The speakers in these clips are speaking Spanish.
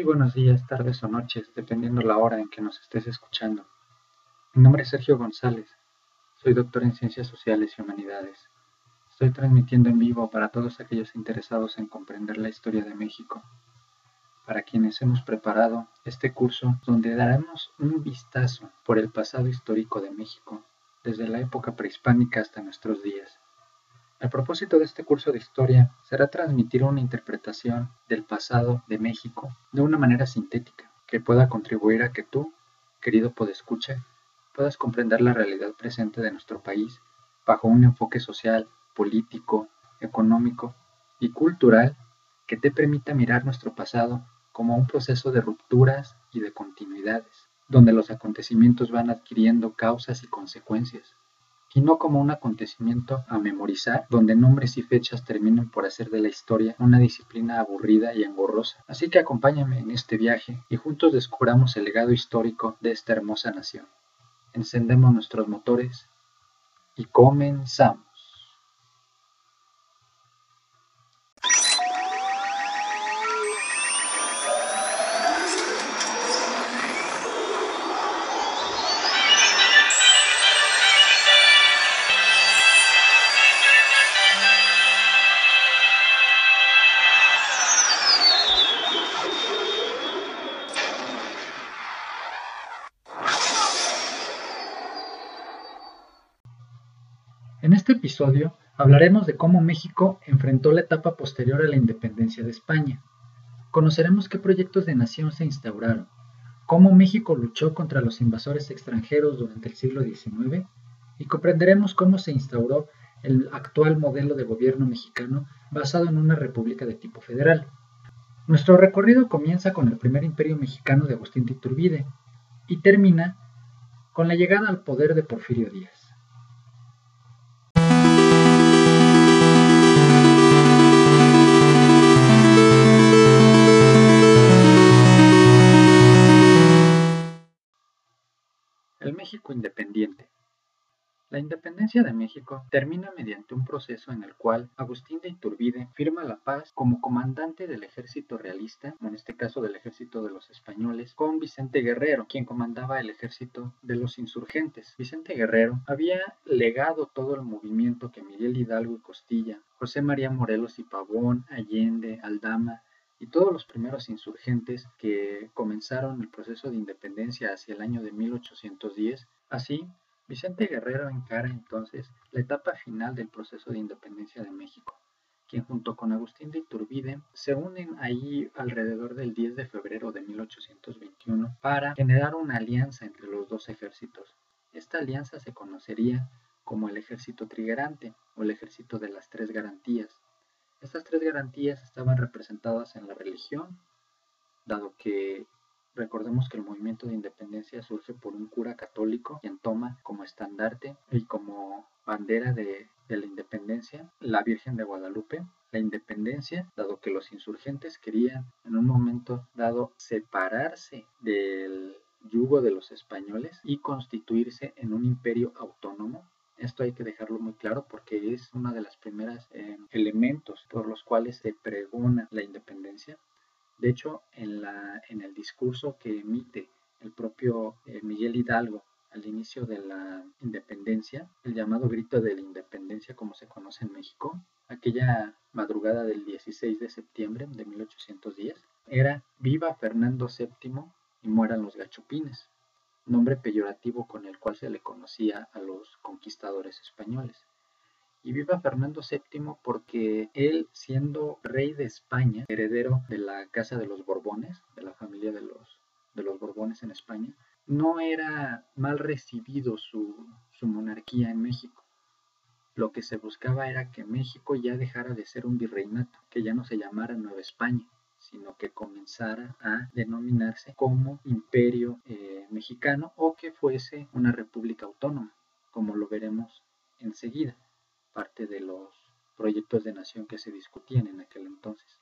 Muy buenos días, tardes o noches, dependiendo la hora en que nos estés escuchando. Mi nombre es Sergio González, soy doctor en Ciencias Sociales y Humanidades. Estoy transmitiendo en vivo para todos aquellos interesados en comprender la historia de México, para quienes hemos preparado este curso donde daremos un vistazo por el pasado histórico de México, desde la época prehispánica hasta nuestros días. El propósito de este curso de historia será transmitir una interpretación del pasado de México de una manera sintética, que pueda contribuir a que tú, querido podescucha, puedas comprender la realidad presente de nuestro país bajo un enfoque social, político, económico y cultural que te permita mirar nuestro pasado como un proceso de rupturas y de continuidades, donde los acontecimientos van adquiriendo causas y consecuencias y no como un acontecimiento a memorizar, donde nombres y fechas terminen por hacer de la historia una disciplina aburrida y engorrosa. Así que acompáñame en este viaje y juntos descubramos el legado histórico de esta hermosa nación. Encendemos nuestros motores y comenzamos. Episodio hablaremos de cómo México enfrentó la etapa posterior a la independencia de España. Conoceremos qué proyectos de nación se instauraron, cómo México luchó contra los invasores extranjeros durante el siglo XIX y comprenderemos cómo se instauró el actual modelo de gobierno mexicano basado en una república de tipo federal. Nuestro recorrido comienza con el primer imperio mexicano de Agustín de Iturbide y termina con la llegada al poder de Porfirio Díaz. Independiente. La independencia de México termina mediante un proceso en el cual Agustín de Iturbide firma la paz como comandante del ejército realista, en este caso del ejército de los españoles, con Vicente Guerrero, quien comandaba el ejército de los insurgentes. Vicente Guerrero había legado todo el movimiento que Miguel Hidalgo y Costilla, José María Morelos y Pavón, Allende, Aldama, y todos los primeros insurgentes que comenzaron el proceso de independencia hacia el año de 1810. Así, Vicente Guerrero encara entonces la etapa final del proceso de independencia de México, quien junto con Agustín de Iturbide se unen ahí alrededor del 10 de febrero de 1821 para generar una alianza entre los dos ejércitos. Esta alianza se conocería como el ejército trigerante o el ejército de las tres garantías, estas tres garantías estaban representadas en la religión, dado que recordemos que el movimiento de independencia surge por un cura católico quien toma como estandarte y como bandera de, la independencia la Virgen de Guadalupe, la independencia, dado que los insurgentes querían en un momento dado separarse del yugo de los españoles y constituirse en un imperio autónomo esto hay que dejarlo muy claro porque es uno de los primeros eh, elementos por los cuales se pregona la independencia. De hecho, en, la, en el discurso que emite el propio eh, Miguel Hidalgo al inicio de la independencia, el llamado grito de la independencia como se conoce en México, aquella madrugada del 16 de septiembre de 1810, era Viva Fernando VII y mueran los gachupines nombre peyorativo con el cual se le conocía a los conquistadores españoles. Y viva Fernando VII porque él, siendo rey de España, heredero de la casa de los Borbones, de la familia de los, de los Borbones en España, no era mal recibido su, su monarquía en México. Lo que se buscaba era que México ya dejara de ser un virreinato, que ya no se llamara Nueva España, sino que comenzara a denominarse como imperio eh, mexicano o que fuese una república autónoma, como lo veremos enseguida, parte de los proyectos de nación que se discutían en aquel entonces.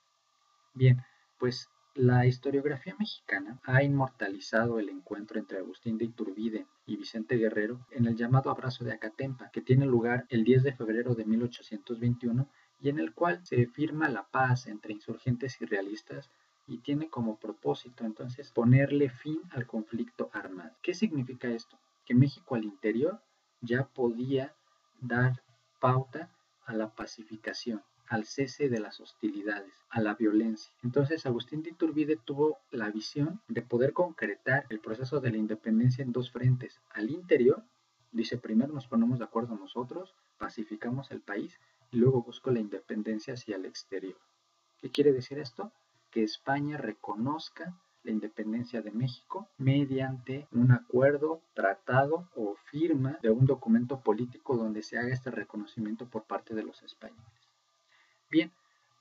Bien, pues la historiografía mexicana ha inmortalizado el encuentro entre Agustín de Iturbide y Vicente Guerrero en el llamado Abrazo de Acatempa, que tiene lugar el 10 de febrero de 1821 y en el cual se firma la paz entre insurgentes y realistas y tiene como propósito entonces ponerle fin al conflicto armado. ¿Qué significa esto? Que México al interior ya podía dar pauta a la pacificación, al cese de las hostilidades, a la violencia. Entonces Agustín de Iturbide tuvo la visión de poder concretar el proceso de la independencia en dos frentes, al interior, dice primero nos ponemos de acuerdo nosotros, pacificamos el país y luego busco la independencia hacia el exterior. ¿Qué quiere decir esto? Que España reconozca la independencia de México mediante un acuerdo, tratado o firma de un documento político donde se haga este reconocimiento por parte de los españoles. Bien,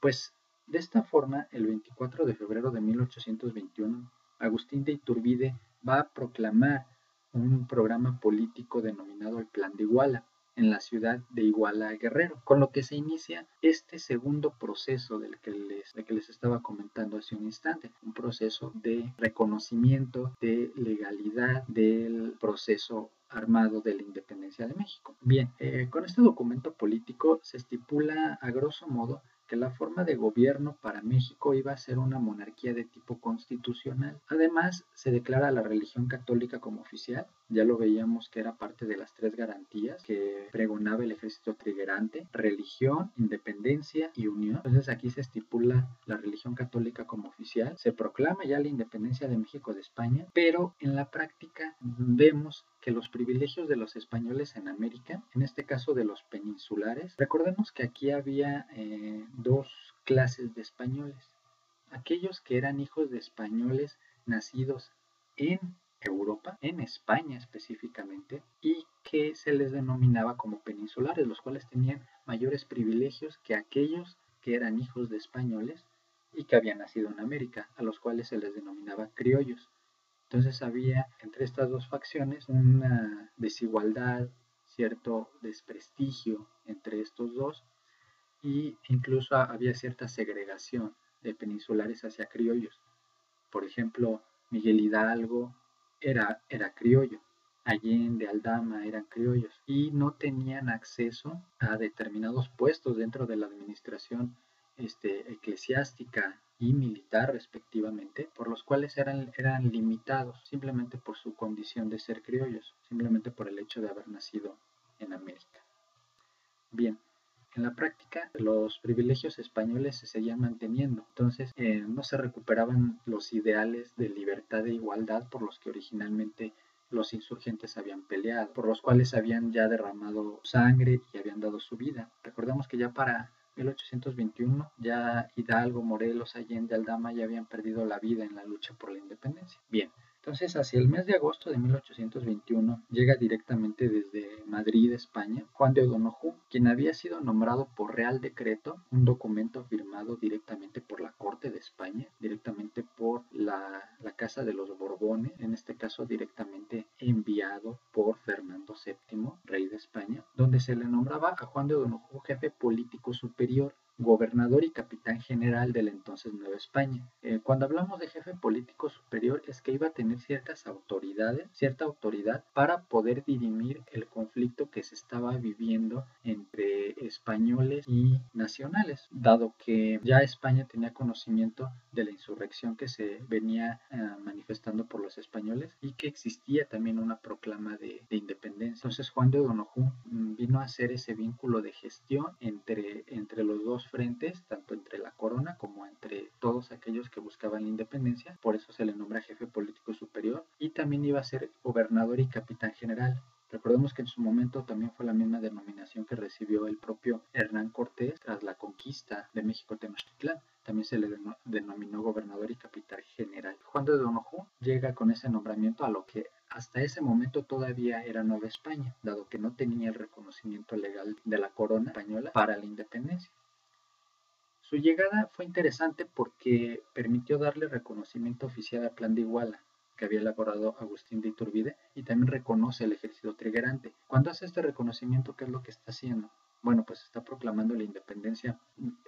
pues de esta forma, el 24 de febrero de 1821, Agustín de Iturbide va a proclamar un programa político denominado el Plan de Iguala, en la ciudad de Iguala Guerrero, con lo que se inicia este segundo proceso del que les, estaba comentando hace un instante, un proceso de reconocimiento de legalidad del proceso armado de la independencia de México. Bien, eh, con este documento político se estipula a grosso modo que la forma de gobierno para México iba a ser una monarquía de tipo constitucional. Además, se declara la religión católica como oficial. Ya lo veíamos que era parte de las tres garantías que pregonaba el ejército triguerante, religión, independencia y unión. Entonces aquí se estipula la religión católica como oficial. Se proclama ya la independencia de México de España, pero en la práctica vemos que los privilegios de los españoles en América, en este caso de los peninsulares, recordemos que aquí había eh, dos clases de españoles. Aquellos que eran hijos de españoles nacidos en Europa, en España específicamente, y que se les denominaba como peninsulares, los cuales tenían mayores privilegios que aquellos que eran hijos de españoles y que habían nacido en América, a los cuales se les denominaba criollos. Entonces había entre estas dos facciones una desigualdad, cierto desprestigio entre estos dos y incluso había cierta segregación de peninsulares hacia criollos. Por ejemplo, Miguel Hidalgo era, era criollo, Allende, Aldama eran criollos y no tenían acceso a determinados puestos dentro de la administración este, eclesiástica y militar respectivamente, por los cuales eran, eran limitados simplemente por su condición de ser criollos, simplemente por el hecho de haber nacido en América. Bien, en la práctica los privilegios españoles se seguían manteniendo, entonces eh, no se recuperaban los ideales de libertad e igualdad por los que originalmente los insurgentes habían peleado, por los cuales habían ya derramado sangre y habían dado su vida. Recordemos que ya para 1821 ya Hidalgo, Morelos, Allende, Aldama ya habían perdido la vida en la lucha por la independencia. Bien, entonces, hacia el mes de agosto de 1821 llega directamente desde Madrid, España, Juan de O'Donoghue, quien había sido nombrado por Real Decreto, un documento firmado directamente por la Corte de España, directamente por la, Casa de los Borbones, en este caso directamente enviado por Fernando VII, rey de España, donde se le nombraba a Juan de O'Donoghue jefe político superior gobernador y capitán general de la entonces Nueva España. Eh, cuando hablamos de jefe político superior es que iba a tener ciertas autoridades, cierta autoridad para poder dirimir el conflicto que se estaba viviendo entre españoles y nacionales, dado que ya España tenía conocimiento de la insurrección que se venía eh, manifestando por los españoles y que existía también una proclama de, de independencia. Entonces Juan de Donojú mm, vino a hacer ese vínculo de gestión entre, entre los dos frentes, tanto entre la corona como entre todos aquellos que buscaban la independencia, por eso se le nombra jefe político superior, y también iba a ser gobernador y capitán general. Recordemos que en su momento también fue la misma denominación que recibió el propio Hernán Cortés tras la conquista de México Tenochtitlán. También se le denominó gobernador y capitán general. Juan de Donojú llega con ese nombramiento a lo que hasta ese momento todavía era Nueva España, dado que no tenía el reconocimiento legal de la corona española para la independencia. Su llegada fue interesante porque permitió darle reconocimiento oficial al Plan de Iguala, que había elaborado Agustín de Iturbide, y también reconoce el ejército triguerante. Cuando hace este reconocimiento, ¿qué es lo que está haciendo? Bueno, pues está proclamando la independencia,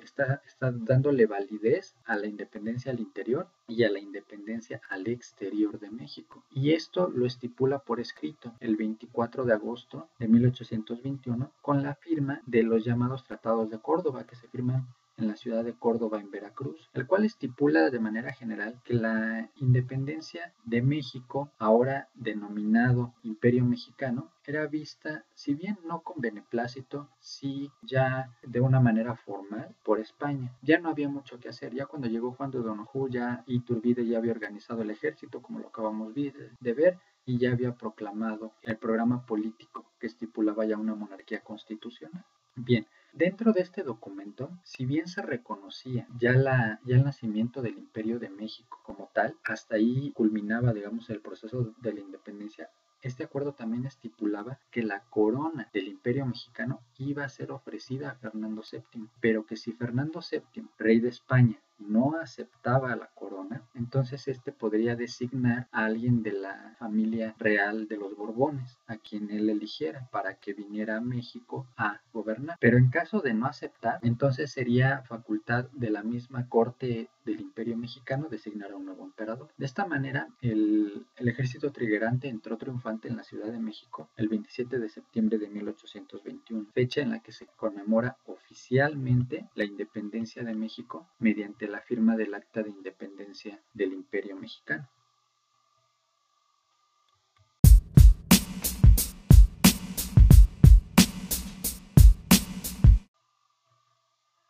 está, está dándole validez a la independencia al interior y a la independencia al exterior de México. Y esto lo estipula por escrito el 24 de agosto de 1821 con la firma de los llamados tratados de Córdoba que se firman en la ciudad de Córdoba, en Veracruz, el cual estipula de manera general que la independencia de México, ahora denominado Imperio Mexicano, era vista, si bien no con beneplácito, sí ya de una manera formal por España. Ya no había mucho que hacer, ya cuando llegó Juan de Donojú ya Iturbide ya había organizado el ejército, como lo acabamos de ver, y ya había proclamado el programa político que estipulaba ya una monarquía constitucional. Bien, dentro de este documento, si bien se reconocía ya, la, el nacimiento del Imperio de México como tal, hasta ahí culminaba, digamos, el proceso de la independencia este acuerdo también estipulaba que la corona del Imperio Mexicano iba a ser ofrecida a Fernando VII, pero que si Fernando VII, rey de España, no aceptaba la corona, entonces este podría designar a alguien de la familia real de los Borbones, a quien él eligiera para que viniera a México a gobernar. Pero en caso de no aceptar, entonces sería facultad de la misma corte del Imperio Mexicano designar a un nuevo emperador. De esta manera, el, ejército triguerante entró triunfante en la Ciudad de México el 27 de septiembre de 1821, fecha en la que se conmemora oficialmente la independencia de México mediante la firma del Acta de Independencia del Imperio Mexicano.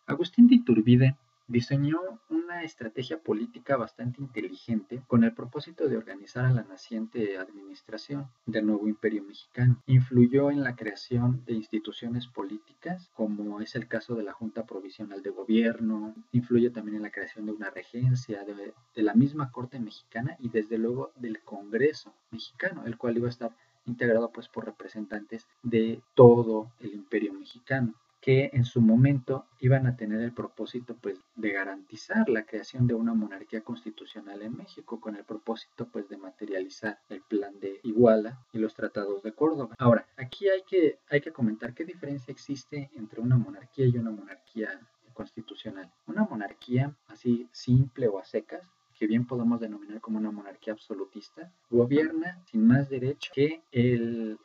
Agustín de Iturbide diseñó una estrategia política bastante inteligente con el propósito de organizar a la naciente administración del nuevo imperio mexicano. Influyó en la creación de instituciones políticas, como es el caso de la Junta Provisional de Gobierno, influye también en la creación de una regencia, de, de la misma Corte Mexicana y desde luego del Congreso Mexicano, el cual iba a estar integrado pues por representantes de todo el imperio mexicano que en su momento iban a tener el propósito pues de garantizar la creación de una monarquía constitucional en México con el propósito pues de materializar el plan de Iguala y los tratados de Córdoba. Ahora, aquí hay que, hay que comentar qué diferencia existe entre una monarquía y una monarquía constitucional. Una monarquía así simple o a secas que bien podemos denominar como una monarquía absolutista, gobierna sin más derecho que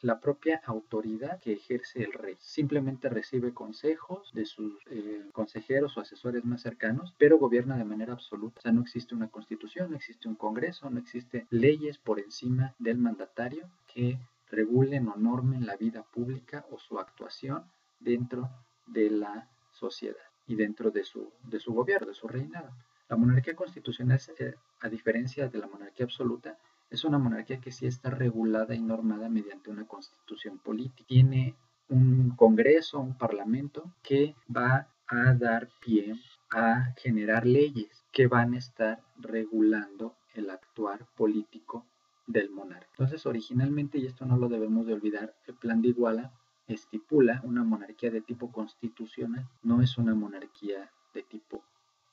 la propia autoridad que ejerce el rey. Simplemente recibe consejos de sus eh, consejeros o asesores más cercanos, pero gobierna de manera absoluta. O sea, no existe una constitución, no existe un congreso, no existe leyes por encima del mandatario que regulen o normen la vida pública o su actuación dentro de la sociedad y dentro de su, de su gobierno, de su reinado. La monarquía constitucional, eh, a diferencia de la monarquía absoluta, es una monarquía que sí está regulada y normada mediante una constitución política. Tiene un congreso, un parlamento que va a dar pie a generar leyes que van a estar regulando el actuar político del monarca. Entonces, originalmente, y esto no lo debemos de olvidar, el plan de Iguala estipula una monarquía de tipo constitucional, no es una monarquía de tipo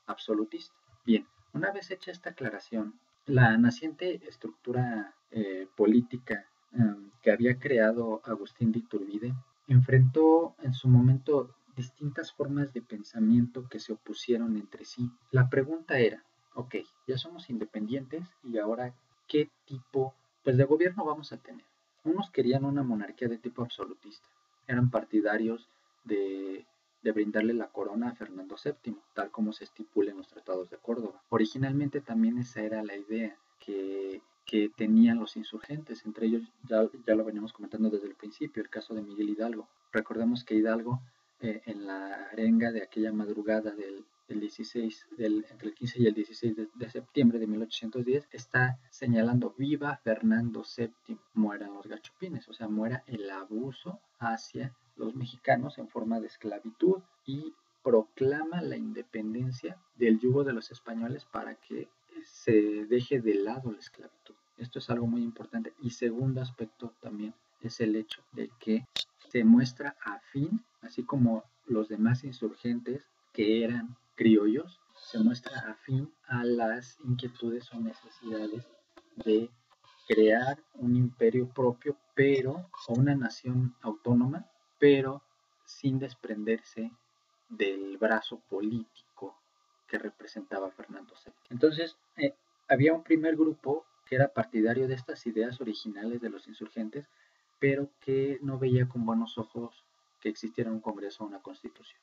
absolutista. Bien, una vez hecha esta aclaración, la naciente estructura eh, política em, que había creado Agustín de Iturbide enfrentó en su momento distintas formas de pensamiento que se opusieron entre sí. La pregunta era, ok, ya somos independientes y ahora, ¿qué tipo pues, de gobierno vamos a tener? Unos querían una monarquía de tipo absolutista, eran partidarios de de brindarle la corona a Fernando VII, tal como se estipula en los tratados de Córdoba. Originalmente también esa era la idea que, tenían los insurgentes, entre ellos ya, ya, lo veníamos comentando desde el principio, el caso de Miguel Hidalgo. Recordemos que Hidalgo eh, en la arenga de aquella madrugada del, 16, del, entre el 15 y el 16 de, de, septiembre de 1810, está señalando viva Fernando VII, mueran los gachupines, o sea, muera el abuso hacia los mexicanos en forma de esclavitud y proclama la independencia del yugo de los españoles para que se deje de lado la esclavitud. Esto es algo muy importante. Y segundo aspecto también es el hecho de que se muestra afín, así como los demás insurgentes que eran criollos, se muestra afín a las inquietudes o necesidades de crear un imperio propio, pero o una nación autónoma, pero sin desprenderse del brazo político que representaba Fernando VII. Entonces, eh, había un primer grupo que era partidario de estas ideas originales de los insurgentes, pero que no veía con buenos ojos que existiera un Congreso o una Constitución.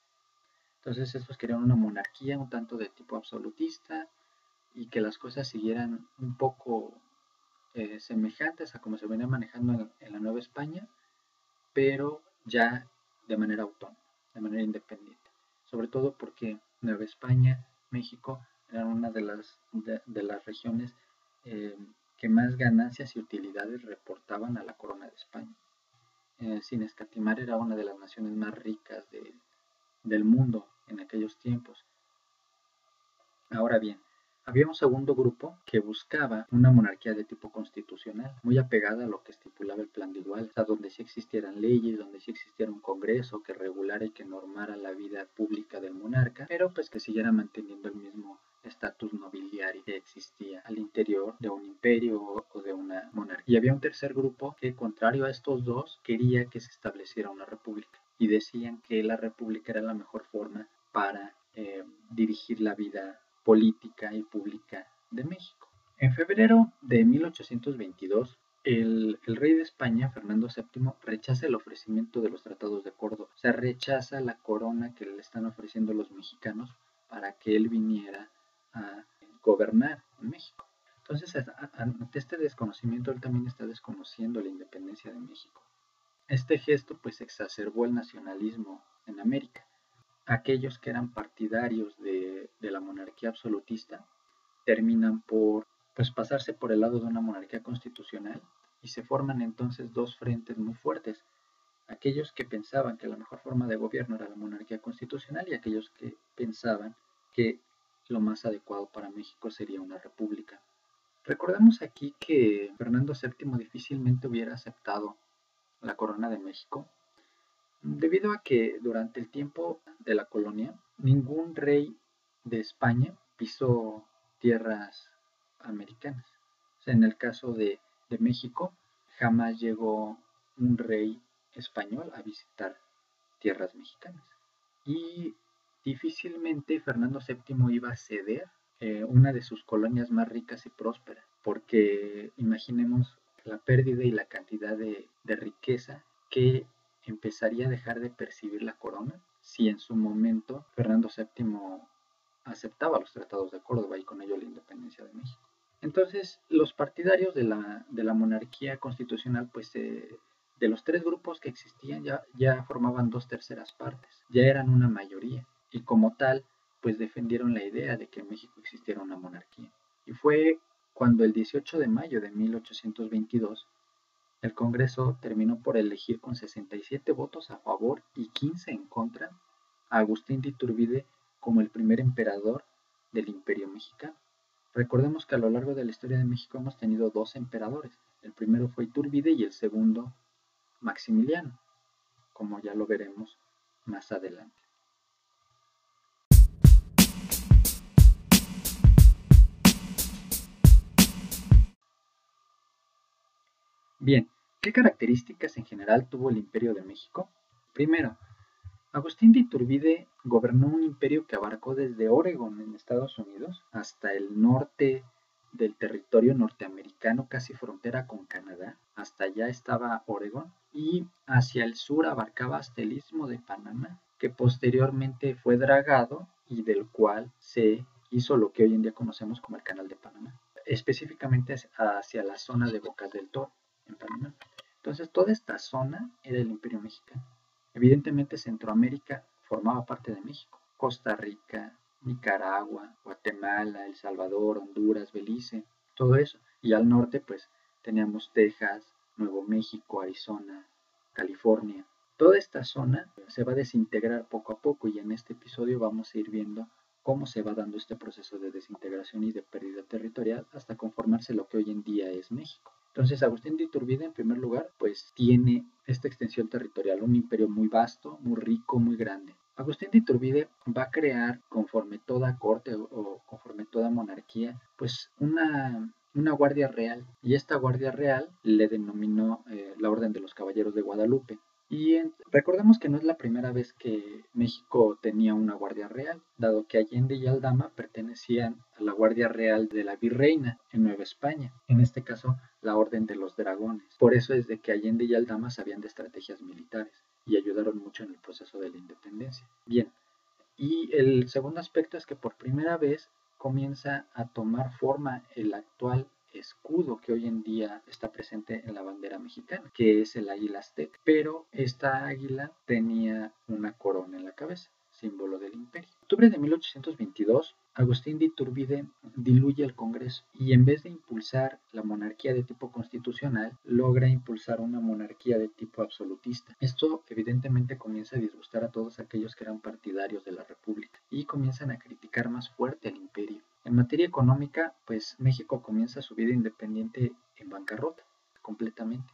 Entonces estos querían una monarquía un tanto de tipo absolutista y que las cosas siguieran un poco eh, semejantes a como se venía manejando en, la Nueva España, pero ya de manera autónoma, de manera independiente. Sobre todo porque Nueva España, México, eran una de las, de, las regiones eh, que más ganancias y utilidades reportaban a la corona de España. Eh, sin escatimar era una de las naciones más ricas del mundo en aquellos tiempos. Ahora bien, había un segundo grupo que buscaba una monarquía de tipo constitucional, muy apegada a lo que estipulaba el plan de igual, donde sí existieran leyes, donde sí existiera un congreso que regulara y que normara la vida pública del monarca, pero pues que siguiera manteniendo el mismo estatus nobiliario que existía al interior de un imperio o de una monarquía. Y había un tercer grupo que, contrario a estos dos, quería que se estableciera una república y decían que la república era la mejor forma para eh, dirigir la vida política y pública de México. En febrero de 1822, el, rey de España, Fernando VII, rechaza el ofrecimiento de los tratados de Córdoba, o sea, rechaza la corona que le están ofreciendo los mexicanos para que él viniera a gobernar México. Entonces, ante este desconocimiento, él también está desconociendo la independencia de México. Este gesto pues exacerbó el nacionalismo en América aquellos que eran partidarios de, la monarquía absolutista terminan por pues, pasarse por el lado de una monarquía constitucional y se forman entonces dos frentes muy fuertes. Aquellos que pensaban que la mejor forma de gobierno era la monarquía constitucional y aquellos que pensaban que lo más adecuado para México sería una república. Recordemos aquí que Fernando VII difícilmente hubiera aceptado la corona de México debido a que durante el tiempo de la colonia ningún rey de España pisó tierras americanas. en el caso de, México, jamás llegó un rey español a visitar tierras mexicanas. Y difícilmente Fernando VII iba a ceder eh, una de sus colonias más ricas y prósperas, porque imaginemos la pérdida y la cantidad de riqueza que empezaría a dejar de percibir la corona si en su momento Fernando VII aceptaba los tratados de Córdoba y con ello la independencia de México. Entonces, los partidarios de la, monarquía constitucional, pues de los tres grupos que existían ya, ya formaban dos terceras partes, ya eran una mayoría y como tal, pues defendieron la idea de que en México existiera una monarquía. Y fue cuando el 18 de mayo de 1822 el Congreso terminó por elegir con 67 votos a favor y 15 en contra a Agustín de Iturbide como el primer emperador del Imperio Mexicano. Recordemos que a lo largo de la historia de México hemos tenido dos emperadores. El primero fue Iturbide y el segundo Maximiliano, como ya lo veremos más adelante. Bien, ¿qué características en general tuvo el Imperio de México? Primero, Agustín de Iturbide gobernó un imperio que abarcó desde Oregon en Estados Unidos hasta el norte del territorio norteamericano, casi frontera con Canadá. Hasta allá estaba Oregon y hacia el sur abarcaba hasta el istmo de Panamá, que posteriormente fue dragado y del cual se hizo lo que hoy en día conocemos como el Canal de Panamá, específicamente hacia la zona de Bocas del Toro. Entonces toda esta zona era el imperio mexicano. Evidentemente Centroamérica formaba parte de México. Costa Rica, Nicaragua, Guatemala, El Salvador, Honduras, Belice, todo eso. Y al norte pues teníamos Texas, Nuevo México, Arizona, California. Toda esta zona se va a desintegrar poco a poco y en este episodio vamos a ir viendo cómo se va dando este proceso de desintegración y de pérdida territorial hasta conformarse lo que hoy en día es México. Entonces Agustín de Iturbide en primer lugar pues tiene esta extensión territorial, un imperio muy vasto, muy rico, muy grande. Agustín de Iturbide va a crear conforme toda corte o conforme toda monarquía pues una, una guardia real y esta guardia real le denominó eh, la Orden de los Caballeros de Guadalupe. Y recordemos que no es la primera vez que México tenía una guardia real, dado que Allende y Aldama pertenecían a la guardia real de la virreina en Nueva España, en este caso la Orden de los Dragones. Por eso es de que Allende y Aldama sabían de estrategias militares y ayudaron mucho en el proceso de la independencia. Bien, Y el segundo aspecto es que por primera vez comienza a tomar forma el actual escudo que hoy en día está presente en la bandera mexicana, que es el águila azteca. Pero esta águila tenía una corona en la cabeza símbolo del imperio. En octubre de 1822, Agustín de Iturbide diluye el Congreso y en vez de impulsar la monarquía de tipo constitucional, logra impulsar una monarquía de tipo absolutista. Esto evidentemente comienza a disgustar a todos aquellos que eran partidarios de la República y comienzan a criticar más fuerte al imperio. En materia económica, pues México comienza su vida independiente en bancarrota, completamente.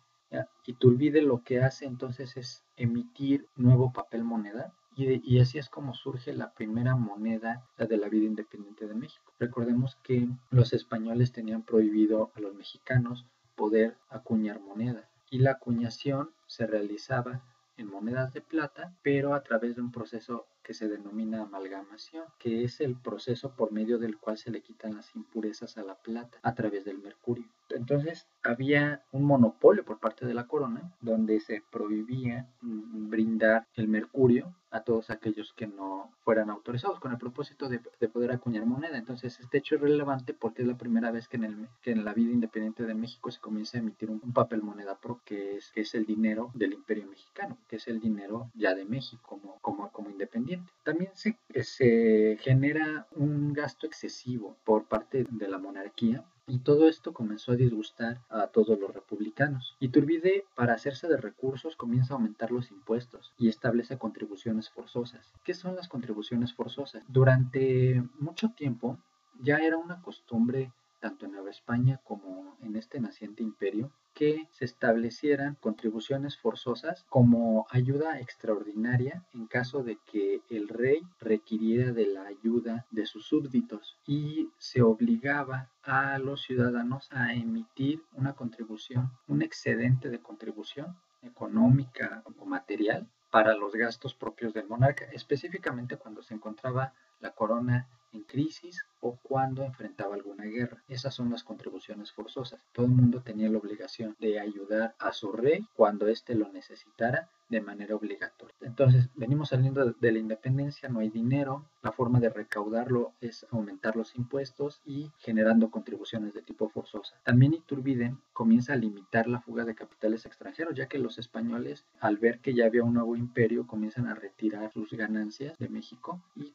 Iturbide lo que hace entonces es emitir nuevo papel moneda y, así es como surge la primera moneda, la de la vida independiente de México. Recordemos que los españoles tenían prohibido a los mexicanos poder acuñar moneda y la acuñación se realizaba en monedas de plata, pero a través de un proceso que se denomina amalgamación, que es el proceso por medio del cual se le quitan las impurezas a la plata a través del mercurio. Entonces había un monopolio por parte de la corona donde se prohibía mm, brindar el mercurio a todos aquellos que no fueran autorizados con el propósito de, poder acuñar moneda. Entonces este hecho es relevante porque es la primera vez que en, el, que en la vida independiente de México se comienza a emitir un, papel moneda pro que es, que es el dinero del imperio mexicano, que es el dinero ya de México como, como, como independiente. También se, se genera un gasto excesivo por parte de la monarquía y todo esto comenzó a disgustar a todos los republicanos. Iturbide, para hacerse de recursos, comienza a aumentar los impuestos y establece contribuciones forzosas. ¿Qué son las contribuciones forzosas? Durante mucho tiempo ya era una costumbre tanto en Nueva España como en este naciente imperio, que se establecieran contribuciones forzosas como ayuda extraordinaria en caso de que el rey requiriera de la ayuda de sus súbditos y se obligaba a los ciudadanos a emitir una contribución, un excedente de contribución económica o material para los gastos propios del monarca, específicamente cuando se encontraba la corona en crisis o cuando enfrentaba alguna guerra. Esas son las contribuciones forzosas. Todo el mundo tenía la obligación de ayudar a su rey cuando éste lo necesitara de manera obligatoria. Entonces, venimos saliendo de la independencia, no hay dinero, la forma de recaudarlo es aumentar los impuestos y generando contribuciones de tipo forzosa. También Iturbide comienza a limitar la fuga de capitales extranjeros, ya que los españoles, al ver que ya había un nuevo imperio, comienzan a retirar sus ganancias de México y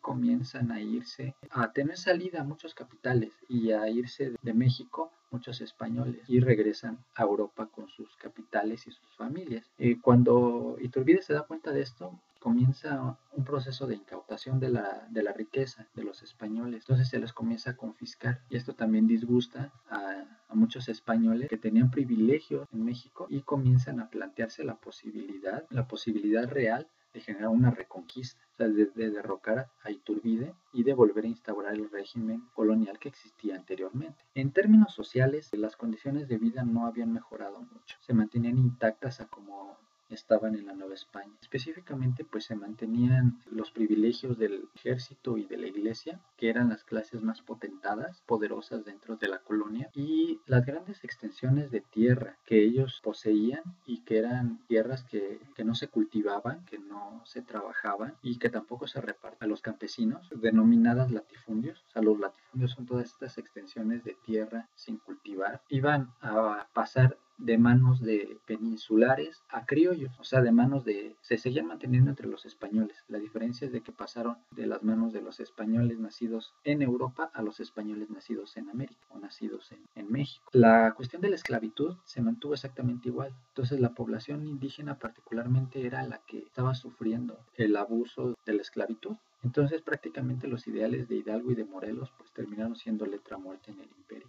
a irse, a tener salida muchos capitales y a irse de México muchos españoles y regresan a Europa con sus capitales y sus familias. Y cuando Iturbide se da cuenta de esto, comienza un proceso de incautación de la, de la riqueza de los españoles. Entonces se les comienza a confiscar y esto también disgusta a, a muchos españoles que tenían privilegios en México y comienzan a plantearse la posibilidad, la posibilidad real de generar una reconquista, o sea, de, derrocar a Iturbide y de volver a instaurar el régimen colonial que existía anteriormente. En términos sociales, las condiciones de vida no habían mejorado mucho, se mantenían intactas a como estaban en la Nueva España. Específicamente, pues se mantenían los privilegios del ejército y de la iglesia, que eran las clases más potentadas, poderosas dentro de la colonia, y las grandes extensiones de tierra que ellos poseían y que eran tierras que, que no se cultivaban, que no se trabajaban y que tampoco se repartían a los campesinos, denominadas latifundios. O sea, los latifundios son todas estas extensiones de tierra sin cultivar. Iban a pasar de manos de peninsulares a criollos, o sea, de manos de... se seguían manteniendo entre los españoles. La diferencia es de que pasaron de las manos de los españoles nacidos en Europa a los españoles nacidos en América o nacidos en, en México. La cuestión de la esclavitud se mantuvo exactamente igual. Entonces la población indígena particularmente era la que estaba sufriendo el abuso de la esclavitud. Entonces prácticamente los ideales de Hidalgo y de Morelos pues terminaron siendo letra muerta en el imperio.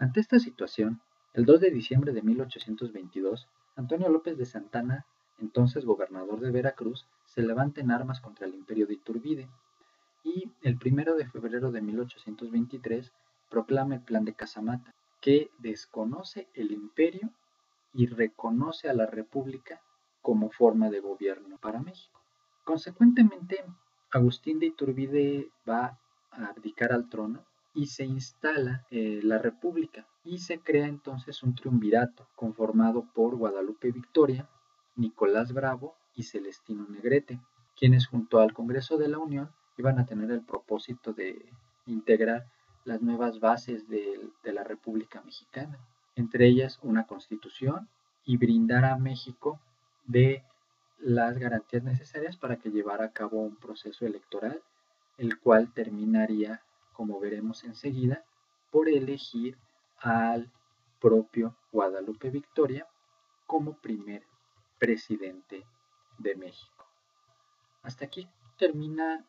Ante esta situación, el 2 de diciembre de 1822, Antonio López de Santana, entonces gobernador de Veracruz, se levanta en armas contra el imperio de Iturbide y el 1 de febrero de 1823 proclama el Plan de Casamata, que desconoce el imperio y reconoce a la República como forma de gobierno para México. Consecuentemente, Agustín de Iturbide va a abdicar al trono y se instala eh, la República y se crea entonces un triunvirato conformado por Guadalupe Victoria, Nicolás Bravo y Celestino Negrete, quienes junto al Congreso de la Unión iban a tener el propósito de integrar las nuevas bases de, de la República Mexicana, entre ellas una constitución y brindar a México de las garantías necesarias para que llevara a cabo un proceso electoral, el cual terminaría, como veremos enseguida, por elegir al propio Guadalupe Victoria como primer presidente de México. Hasta aquí termina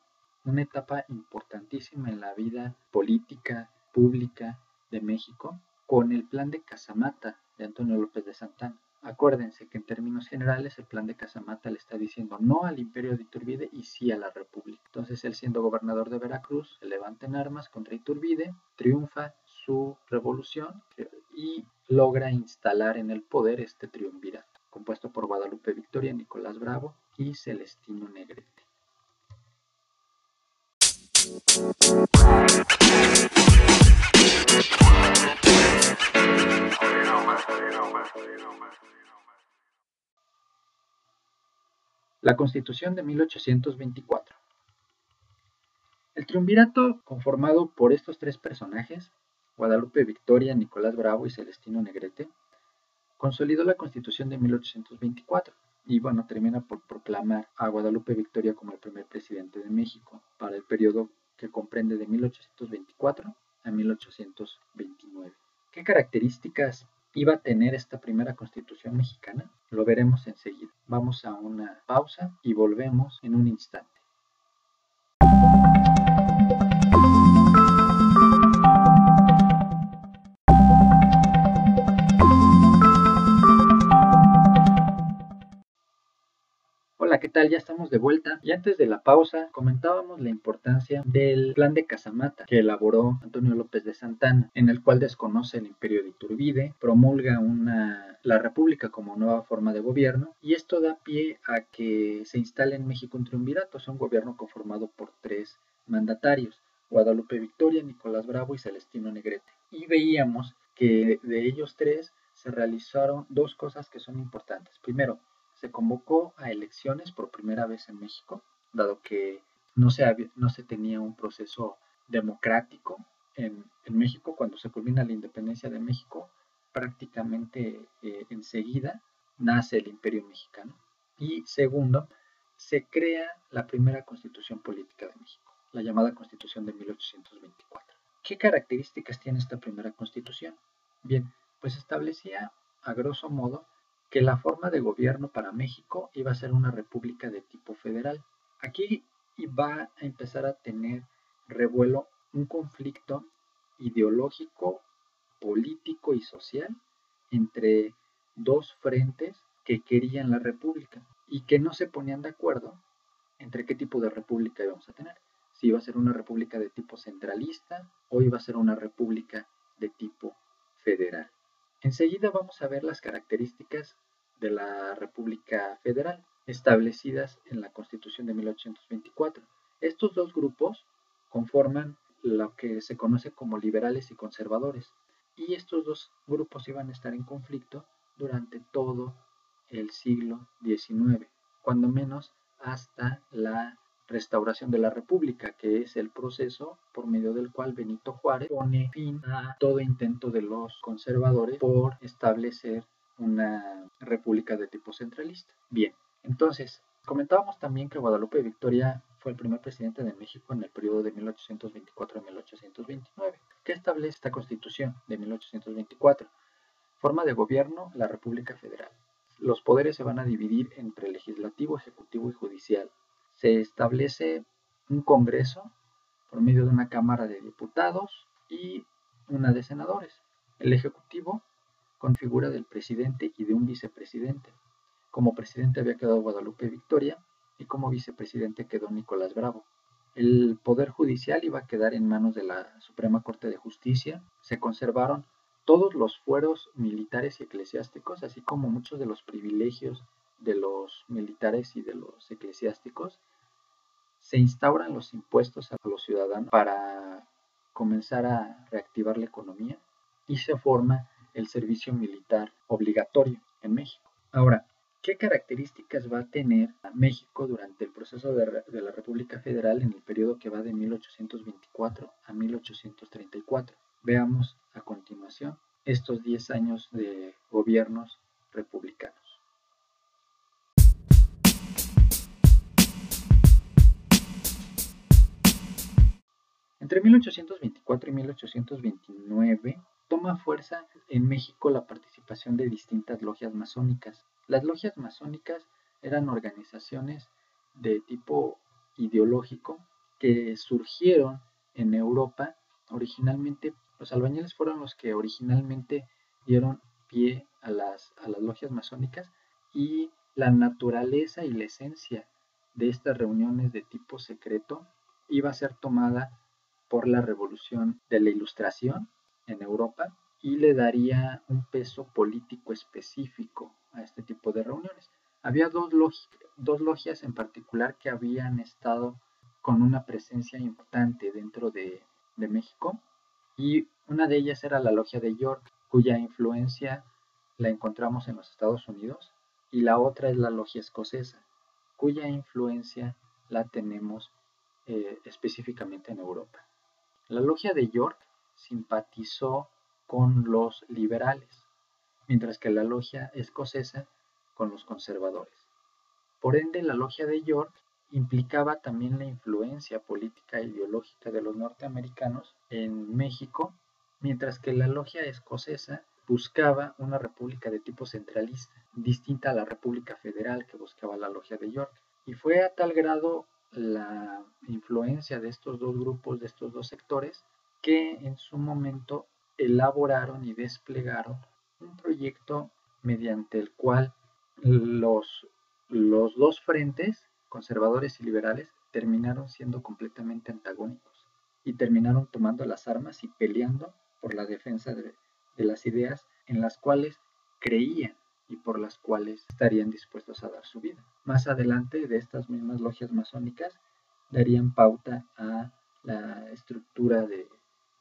una etapa importantísima en la vida política pública de México con el plan de Casamata de Antonio López de Santana. Acuérdense que en términos generales el plan de Casamata le está diciendo no al imperio de Iturbide y sí a la república. Entonces él siendo gobernador de Veracruz se levanta en armas contra Iturbide, triunfa su revolución y logra instalar en el poder este triunvirato, compuesto por Guadalupe Victoria, Nicolás Bravo y Celestino Negrete. La Constitución de 1824. El triunvirato, conformado por estos tres personajes, Guadalupe Victoria, Nicolás Bravo y Celestino Negrete, consolidó la Constitución de 1824 y bueno, termina por proclamar a Guadalupe Victoria como el primer presidente de México para el periodo que comprende de 1824 a 1829. ¿Qué características iba a tener esta primera constitución mexicana? Lo veremos enseguida. Vamos a una pausa y volvemos en un instante. ¿Qué tal? Ya estamos de vuelta. Y antes de la pausa, comentábamos la importancia del plan de Casamata que elaboró Antonio López de Santana, en el cual desconoce el imperio de Iturbide, promulga una, la república como nueva forma de gobierno, y esto da pie a que se instale en México un triunvirato, es un gobierno conformado por tres mandatarios, Guadalupe Victoria, Nicolás Bravo y Celestino Negrete. Y veíamos que de ellos tres se realizaron dos cosas que son importantes. Primero, se convocó a elecciones por primera vez en México, dado que no se, no se tenía un proceso democrático en, México. Cuando se culmina la independencia de México, prácticamente eh, enseguida nace el imperio mexicano. Y segundo, se crea la primera constitución política de México, la llamada constitución de 1824. ¿Qué características tiene esta primera constitución? Bien, pues establecía a grosso modo que la forma de gobierno para México iba a ser una república de tipo federal. Aquí iba a empezar a tener revuelo un conflicto ideológico, político y social entre dos frentes que querían la república y que no se ponían de acuerdo entre qué tipo de república íbamos a tener. Si iba a ser una república de tipo centralista o iba a ser una república de tipo federal. Enseguida vamos a ver las características de la República Federal establecidas en la Constitución de 1824. Estos dos grupos conforman lo que se conoce como liberales y conservadores, y estos dos grupos iban a estar en conflicto durante todo el siglo XIX, cuando menos hasta la restauración de la República, que es el proceso por medio del cual Benito Juárez pone fin a todo intento de los conservadores por establecer una república de tipo centralista. Bien, entonces, comentábamos también que Guadalupe Victoria fue el primer presidente de México en el periodo de 1824 a 1829. ¿Qué establece esta constitución de 1824? Forma de gobierno, la República Federal. Los poderes se van a dividir entre legislativo, ejecutivo y judicial se establece un Congreso por medio de una Cámara de Diputados y una de senadores. El Ejecutivo con figura del presidente y de un vicepresidente. Como presidente había quedado Guadalupe Victoria y como vicepresidente quedó Nicolás Bravo. El Poder Judicial iba a quedar en manos de la Suprema Corte de Justicia. Se conservaron todos los fueros militares y eclesiásticos, así como muchos de los privilegios de los militares y de los eclesiásticos, se instauran los impuestos a los ciudadanos para comenzar a reactivar la economía y se forma el servicio militar obligatorio en México. Ahora, ¿qué características va a tener México durante el proceso de, de la República Federal en el periodo que va de 1824 a 1834? Veamos a continuación estos 10 años de gobiernos republicanos. Entre 1824 y 1829 toma fuerza en México la participación de distintas logias masónicas. Las logias masónicas eran organizaciones de tipo ideológico que surgieron en Europa. Originalmente, los albañiles fueron los que originalmente dieron pie a las, a las logias masónicas y la naturaleza y la esencia de estas reuniones de tipo secreto iba a ser tomada por la revolución de la ilustración en Europa y le daría un peso político específico a este tipo de reuniones. Había dos, logias en particular que habían estado con una presencia importante dentro de, de México y una de ellas era la logia de York, cuya influencia la encontramos en los Estados Unidos, y la otra es la logia escocesa, cuya influencia la tenemos eh, específicamente en Europa. La logia de York simpatizó con los liberales, mientras que la logia escocesa con los conservadores. Por ende, la logia de York implicaba también la influencia política e ideológica de los norteamericanos en México, mientras que la logia escocesa buscaba una república de tipo centralista, distinta a la república federal que buscaba la logia de York. Y fue a tal grado la influencia de estos dos grupos, de estos dos sectores, que en su momento elaboraron y desplegaron un proyecto mediante el cual los, los dos frentes, conservadores y liberales, terminaron siendo completamente antagónicos y terminaron tomando las armas y peleando por la defensa de, de las ideas en las cuales creían y por las cuales estarían dispuestos a dar su vida. Más adelante de estas mismas logias masónicas darían pauta a la estructura de,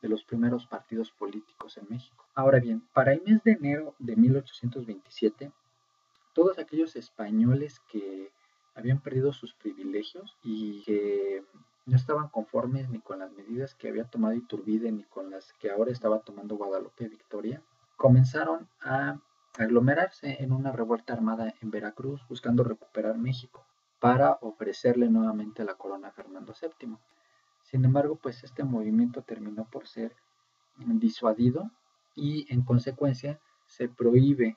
los primeros partidos políticos en México. Ahora bien, para el mes de enero de 1827, todos aquellos españoles que habían perdido sus privilegios y que no estaban conformes ni con las medidas que había tomado Iturbide ni con las que ahora estaba tomando Guadalupe Victoria, comenzaron a aglomerarse en una revuelta armada en Veracruz buscando recuperar México para ofrecerle nuevamente la corona a Fernando VII. Sin embargo, pues este movimiento terminó por ser disuadido y en consecuencia se prohíbe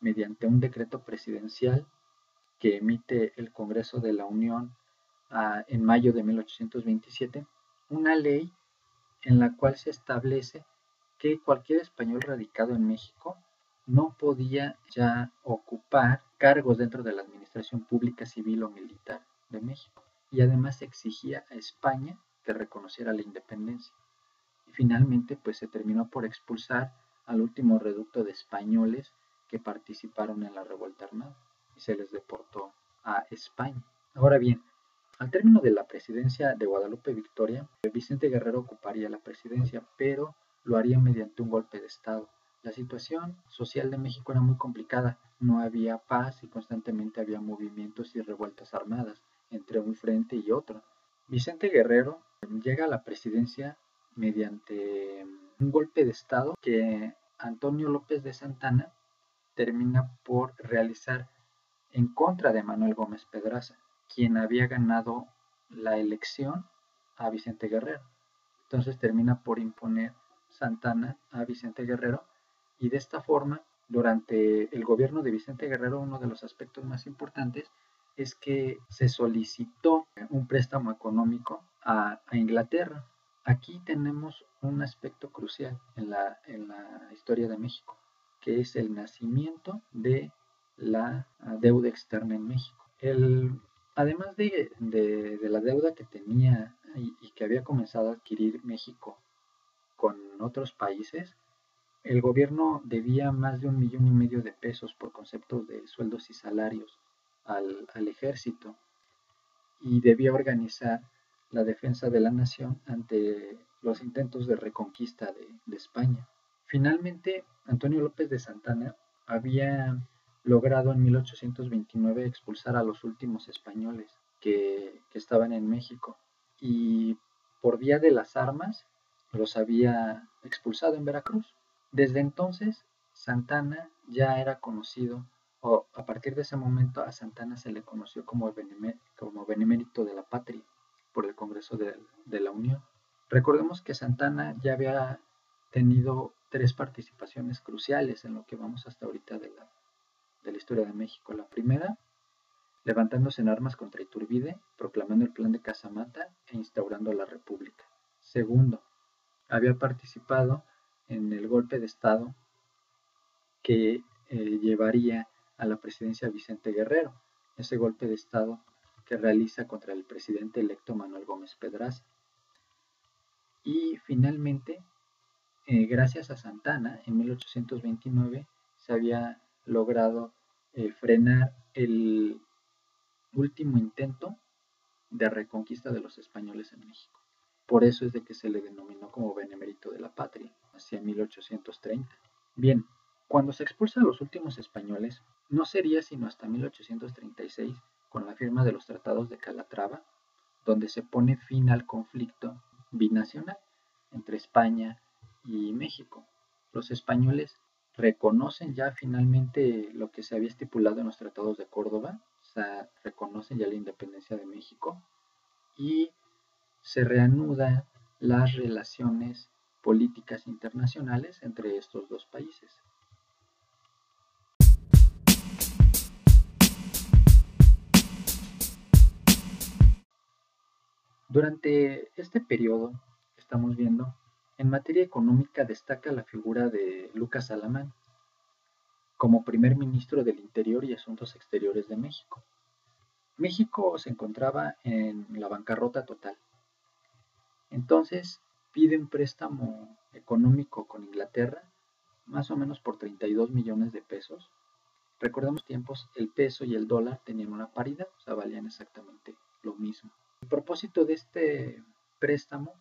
mediante un decreto presidencial que emite el Congreso de la Unión ah, en mayo de 1827 una ley en la cual se establece que cualquier español radicado en México no podía ya ocupar cargos dentro de la administración pública civil o militar de México y además exigía a España que reconociera la independencia. Y finalmente pues se terminó por expulsar al último reducto de españoles que participaron en la revuelta armada y se les deportó a España. Ahora bien, al término de la presidencia de Guadalupe Victoria, Vicente Guerrero ocuparía la presidencia, pero lo haría mediante un golpe de Estado la situación social de México era muy complicada, no había paz y constantemente había movimientos y revueltas armadas entre un frente y otro. Vicente Guerrero llega a la presidencia mediante un golpe de Estado que Antonio López de Santana termina por realizar en contra de Manuel Gómez Pedraza, quien había ganado la elección a Vicente Guerrero. Entonces termina por imponer Santana a Vicente Guerrero y de esta forma, durante el gobierno de Vicente Guerrero, uno de los aspectos más importantes es que se solicitó un préstamo económico a, Inglaterra. Aquí tenemos un aspecto crucial en la, en la historia de México, que es el nacimiento de la deuda externa en México. El, además de, la deuda que tenía y que había comenzado a adquirir México con otros países, el gobierno debía más de un millón y medio de pesos por conceptos de sueldos y salarios al, ejército y debía organizar la defensa de la nación ante los intentos de reconquista de, España. Finalmente, Antonio López de Santana había logrado en 1829 expulsar a los últimos españoles que, que, estaban en México y por vía de las armas los había expulsado en Veracruz. Desde entonces, Santana ya era conocido, o a partir de ese momento a Santana se le conoció como, como benemérito de la patria por el Congreso de, de la Unión. Recordemos que Santana ya había tenido tres participaciones cruciales en lo que vamos hasta ahorita de la, de la historia de México. La primera, levantándose en armas contra Iturbide, proclamando el plan de Casamata e instaurando la República. Segundo, había participado en el golpe de Estado que eh, llevaría a la presidencia Vicente Guerrero, ese golpe de Estado que realiza contra el presidente electo Manuel Gómez Pedraza. Y finalmente, eh, gracias a Santana, en 1829 se había logrado eh, frenar el último intento de reconquista de los españoles en México. Por eso es de que se le denominó como benemérito de la patria, hacia 1830. Bien, cuando se expulsa a los últimos españoles, no sería sino hasta 1836, con la firma de los tratados de Calatrava, donde se pone fin al conflicto binacional entre España y México. Los españoles reconocen ya finalmente lo que se había estipulado en los tratados de Córdoba, o sea, reconocen ya la independencia de México y se reanudan las relaciones políticas internacionales entre estos dos países. Durante este periodo que estamos viendo, en materia económica destaca la figura de Lucas Alamán como primer ministro del Interior y Asuntos Exteriores de México. México se encontraba en la bancarrota total. Entonces pide un préstamo económico con Inglaterra, más o menos por 32 millones de pesos. Recordemos tiempos, el peso y el dólar tenían una paridad, o sea, valían exactamente lo mismo. El propósito de este préstamo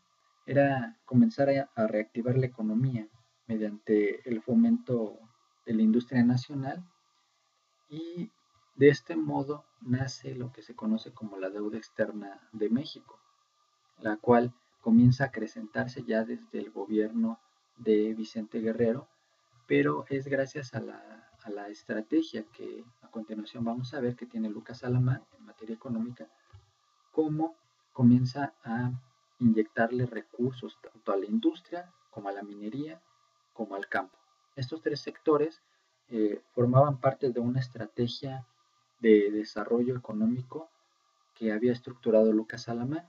era comenzar a, reactivar la economía mediante el fomento de la industria nacional y de este modo nace lo que se conoce como la deuda externa de México, la cual comienza a acrecentarse ya desde el gobierno de Vicente Guerrero, pero es gracias a la, a la estrategia que a continuación vamos a ver que tiene Lucas Alamán en materia económica cómo comienza a inyectarle recursos tanto a la industria como a la minería como al campo. Estos tres sectores eh, formaban parte de una estrategia de desarrollo económico que había estructurado Lucas Alamán.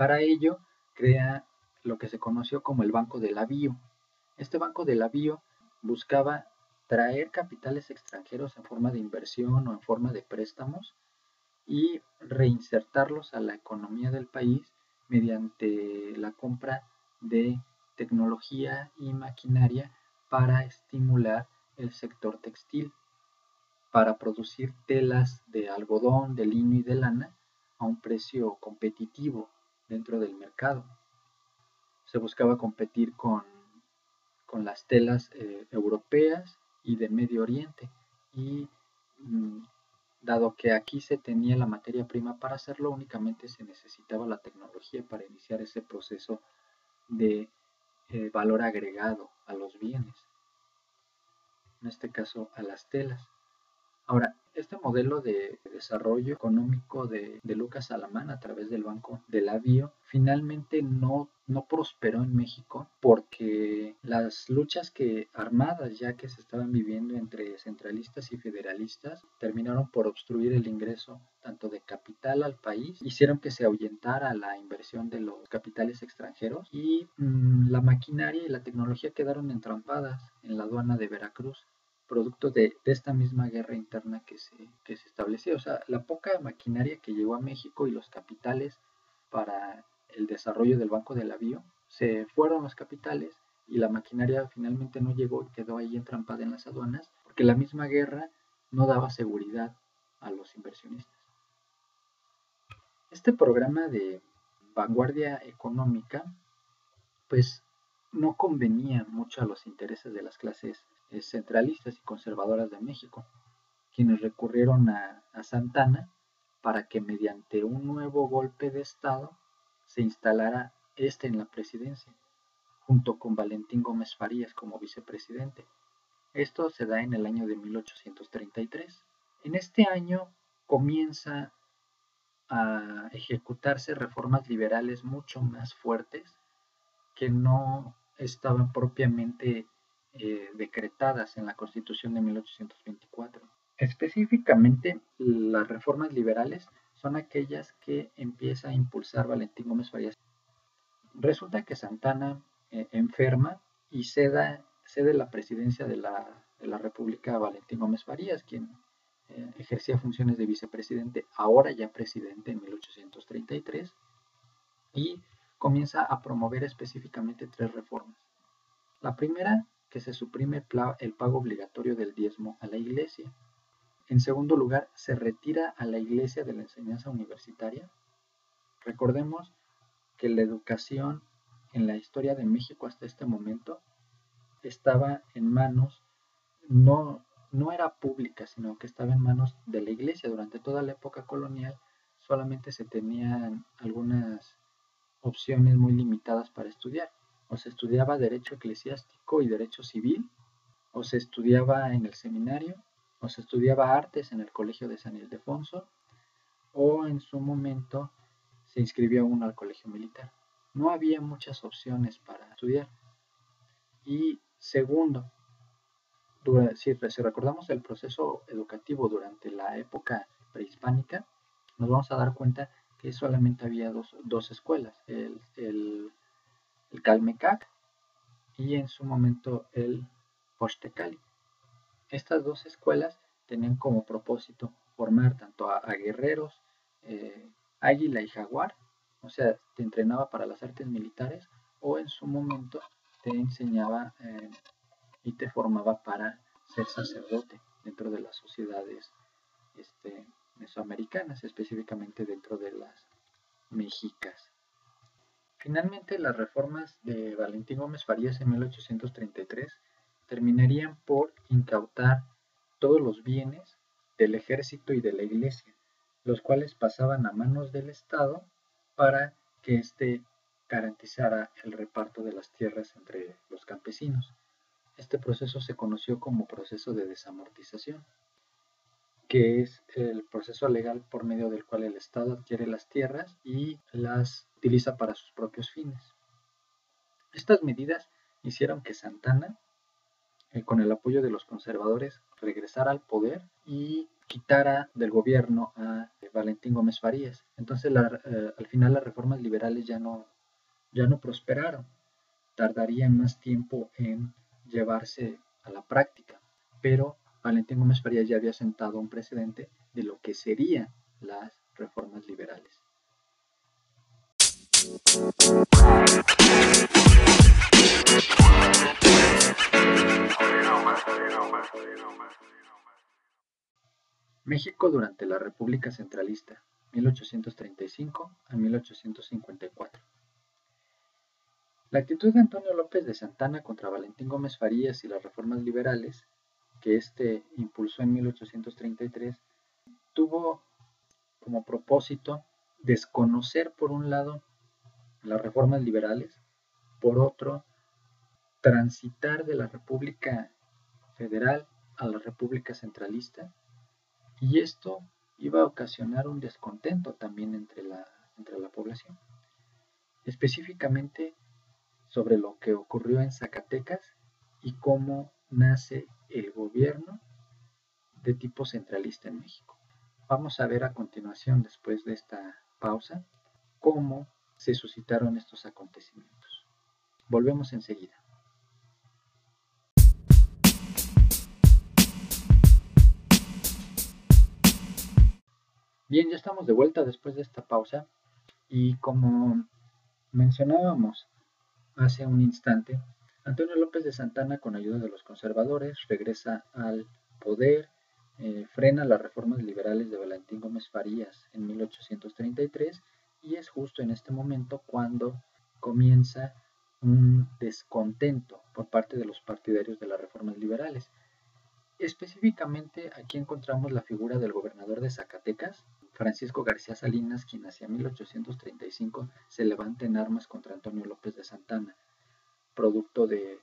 Para ello, crea lo que se conoció como el Banco del Avío. Este Banco del Avío buscaba traer capitales extranjeros en forma de inversión o en forma de préstamos y reinsertarlos a la economía del país mediante la compra de tecnología y maquinaria para estimular el sector textil, para producir telas de algodón, de lino y de lana a un precio competitivo dentro del mercado. Se buscaba competir con, con las telas eh, europeas y de Medio Oriente y mm, Dado que aquí se tenía la materia prima para hacerlo, únicamente se necesitaba la tecnología para iniciar ese proceso de eh, valor agregado a los bienes, en este caso a las telas. Ahora, este modelo de desarrollo económico de, Lucas Alamán a través del Banco del Avío finalmente no, no prosperó en México porque las luchas que armadas ya que se estaban viviendo entre centralistas y federalistas terminaron por obstruir el ingreso tanto de capital al país, hicieron que se ahuyentara la inversión de los capitales extranjeros y mm, la maquinaria y la tecnología quedaron entrampadas en la aduana de Veracruz producto de, esta misma guerra interna que se, que se estableció. O sea, la poca maquinaria que llegó a México y los capitales para el desarrollo del Banco del Avío, se fueron los capitales y la maquinaria finalmente no llegó y quedó ahí entrampada en las aduanas porque la misma guerra no daba seguridad a los inversionistas. Este programa de vanguardia económica pues no convenía mucho a los intereses de las clases centralistas y conservadoras de México, quienes recurrieron a, a Santana para que mediante un nuevo golpe de Estado se instalara este en la presidencia, junto con Valentín Gómez Farías como vicepresidente. Esto se da en el año de 1833. En este año comienza a ejecutarse reformas liberales mucho más fuertes que no estaban propiamente eh, decretadas en la Constitución de 1824. Específicamente, las reformas liberales son aquellas que empieza a impulsar Valentín Gómez Farías. Resulta que Santana eh, enferma y cede la presidencia de la, de la República a Valentín Gómez Farías, quien eh, ejercía funciones de vicepresidente, ahora ya presidente en 1833, y comienza a promover específicamente tres reformas. La primera, que se suprime el pago obligatorio del diezmo a la iglesia. En segundo lugar, se retira a la iglesia de la enseñanza universitaria. Recordemos que la educación en la historia de México hasta este momento estaba en manos no no era pública, sino que estaba en manos de la iglesia. Durante toda la época colonial solamente se tenían algunas opciones muy limitadas para estudiar. O se estudiaba derecho eclesiástico y derecho civil, o se estudiaba en el seminario, o se estudiaba artes en el colegio de San Ildefonso, o en su momento se inscribió uno al colegio militar. No había muchas opciones para estudiar. Y segundo, si, recordamos el proceso educativo durante la época prehispánica, nos vamos a dar cuenta que solamente había dos, escuelas, el, el, Calmecac y en su momento el Pochtecali. Estas dos escuelas tenían como propósito formar tanto a, guerreros, eh, águila y jaguar, o sea, te entrenaba para las artes militares o en su momento te enseñaba eh, y te formaba para ser sacerdote dentro de las sociedades este, mesoamericanas, específicamente dentro de las mexicas. Finalmente, las reformas de Valentín Gómez Farías en 1833 terminarían por incautar todos los bienes del ejército y de la iglesia, los cuales pasaban a manos del Estado para que éste garantizara el reparto de las tierras entre los campesinos. Este proceso se conoció como proceso de desamortización, que es el proceso legal por medio del cual el Estado adquiere las tierras y las utiliza para sus propios fines. Estas medidas hicieron que Santana, eh, con el apoyo de los conservadores, regresara al poder y quitara del gobierno a Valentín Gómez Farías. Entonces, eh, al final las reformas liberales ya no, ya no prosperaron. Tardarían más tiempo en llevarse a la práctica, pero Valentín Gómez Farías ya había sentado un precedente de lo que serían las reformas liberales. México durante la República Centralista, 1835 a 1854. La actitud de Antonio López de Santana contra Valentín Gómez Farías y las reformas liberales, que éste impulsó en 1833, tuvo como propósito desconocer por un lado las reformas liberales, por otro, transitar de la República Federal a la República Centralista, y esto iba a ocasionar un descontento también entre la, entre la población. Específicamente, sobre lo que ocurrió en Zacatecas y cómo nace el gobierno de tipo centralista en México. Vamos a ver a continuación, después de esta pausa, cómo se suscitaron estos acontecimientos. Volvemos enseguida. Bien, ya estamos de vuelta después de esta pausa y como mencionábamos hace un instante, Antonio López de Santana, con ayuda de los conservadores, regresa al poder, eh, frena las reformas liberales de Valentín Gómez Farías en 1833 y es justo en este momento cuando comienza un descontento por parte de los partidarios de las reformas liberales. Específicamente aquí encontramos la figura del gobernador de Zacatecas, Francisco García Salinas, quien hacia 1835 se levanta en armas contra Antonio López de Santana, producto del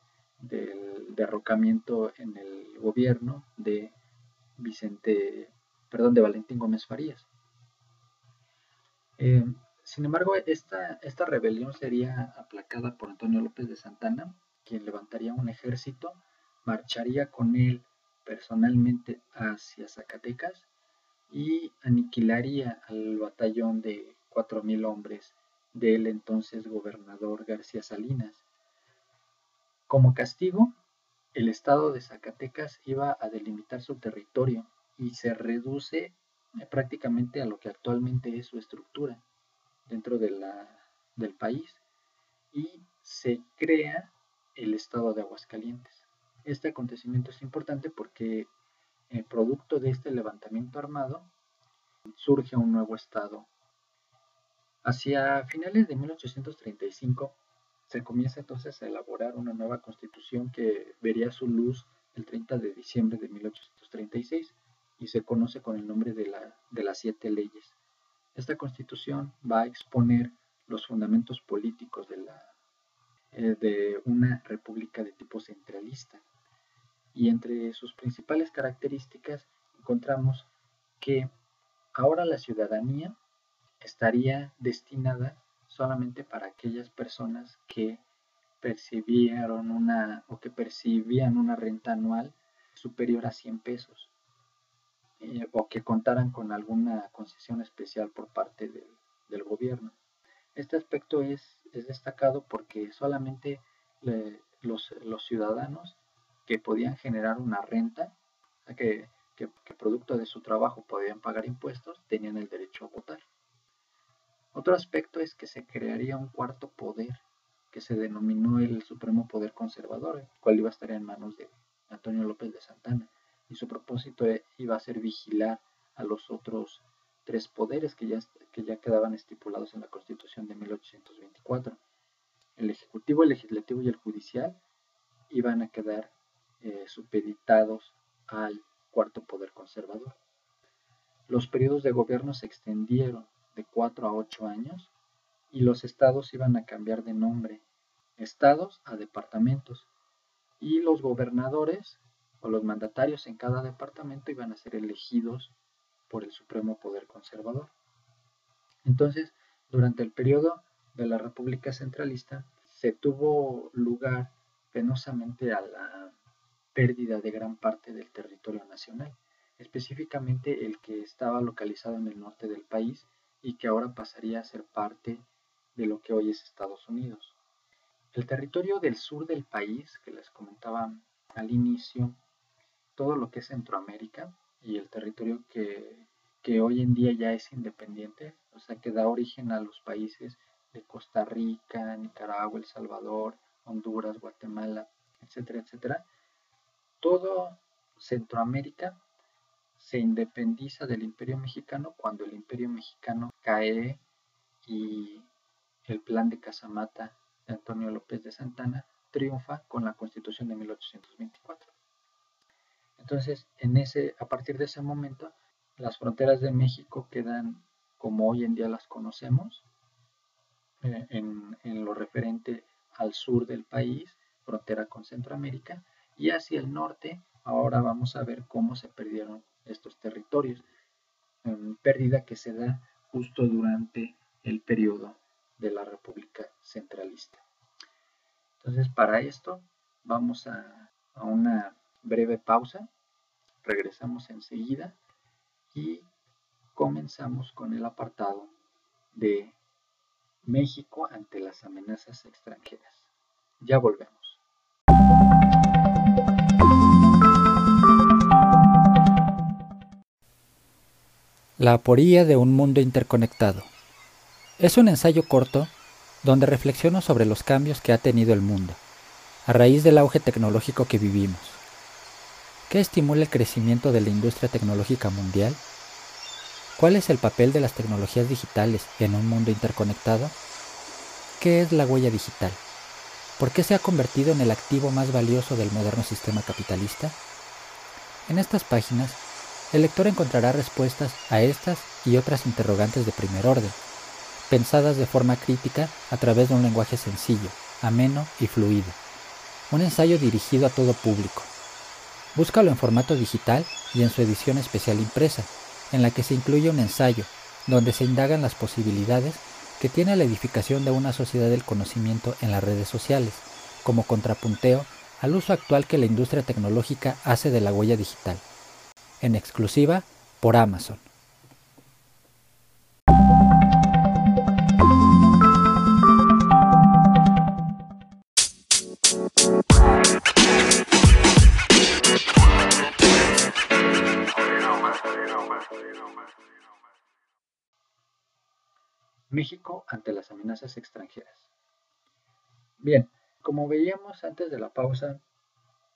derrocamiento en el gobierno de Vicente, perdón, de Valentín Gómez Farías. Eh, sin embargo, esta, rebelión sería aplacada por Antonio López de Santana, quien levantaría un ejército, marcharía con él personalmente hacia Zacatecas y aniquilaría al batallón de 4.000 hombres del entonces gobernador García Salinas. Como castigo, el estado de Zacatecas iba a delimitar su territorio y se reduce eh, prácticamente a lo que actualmente es su estructura dentro de la, del país y se crea el estado de Aguascalientes. Este acontecimiento es importante porque eh, producto de este levantamiento armado surge un nuevo estado. Hacia finales de 1835 se comienza entonces a elaborar una nueva constitución que vería su luz el 30 de diciembre de 1836 y se conoce con el nombre de, la, de las siete leyes. Esta constitución va a exponer los fundamentos políticos eh, de una república de tipo centralista. Y entre sus principales características encontramos que ahora la ciudadanía estaría destinada solamente para aquellas personas que percibieron una o que percibían una renta anual superior a 100 pesos eh, o que contaran con alguna concesión especial por parte del, gobierno. Este aspecto es, destacado porque solamente los, ciudadanos que podían generar una renta, que, que, producto de su trabajo podían pagar impuestos, tenían el derecho a votar. Otro aspecto es que se crearía un cuarto poder que se denominó el Supremo Poder Conservador, el cual iba a estar en manos de Antonio López de Santana y su propósito e, iba a ser vigilar a los otros tres poderes que ya, que ya quedaban estipulados en la Constitución de 1824. El Ejecutivo, el Legislativo y el Judicial iban a quedar eh, supeditados al cuarto poder conservador. Los periodos de gobierno se extendieron de cuatro a ocho años y los estados iban a cambiar de nombre, estados a departamentos, y los gobernadores o los mandatarios en cada departamento iban a ser elegidos por el Supremo Poder Conservador. Entonces, durante el periodo de la República Centralista, se tuvo lugar penosamente a la pérdida de gran parte del territorio nacional, específicamente el que estaba localizado en el norte del país y que ahora pasaría a ser parte de lo que hoy es Estados Unidos. El territorio del sur del país, que les comentaba al inicio, todo lo que es Centroamérica y el territorio que, hoy en día ya es independiente, o sea, que da origen a los países de Costa Rica, Nicaragua, El Salvador, Honduras, Guatemala, etcétera, etcétera. Todo Centroamérica se independiza del Imperio Mexicano cuando el Imperio Mexicano cae y el plan de Casamata de Antonio López de Santana triunfa con la Constitución de 1824. Entonces, en ese, a partir de ese momento, las fronteras de México quedan como hoy en día las conocemos, eh, en, lo referente al sur del país, frontera con Centroamérica, y hacia el norte, ahora vamos a ver cómo se perdieron estos territorios, pérdida que se da justo durante el periodo de la República Centralista. Entonces, para esto vamos a, a una breve pausa Regresamos enseguida y comenzamos con el apartado de México ante las amenazas extranjeras. Ya volvemos. La aporía de un mundo interconectado. Es un ensayo corto donde reflexiono sobre los cambios que ha tenido el mundo, a raíz del auge tecnológico que vivimos ¿Qué estimula el crecimiento de la industria tecnológica mundial? ¿Cuál es el papel de las tecnologías digitales en un mundo interconectado? ¿Qué es la huella digital? ¿Por qué se ha convertido en el activo más valioso del moderno sistema capitalista? En estas páginas, el lector encontrará respuestas a estas y otras interrogantes de primer orden, pensadas de forma crítica a través de un lenguaje sencillo, ameno y fluido. Un ensayo dirigido a todo público. Búscalo en formato digital y en su edición especial impresa, en la que se incluye un ensayo, donde se indagan las posibilidades que tiene la edificación de una sociedad del conocimiento en las redes sociales, como contrapunteo al uso actual que la industria tecnológica hace de la huella digital, en exclusiva por Amazon. México ante las amenazas extranjeras. Bien, como veíamos antes de la pausa,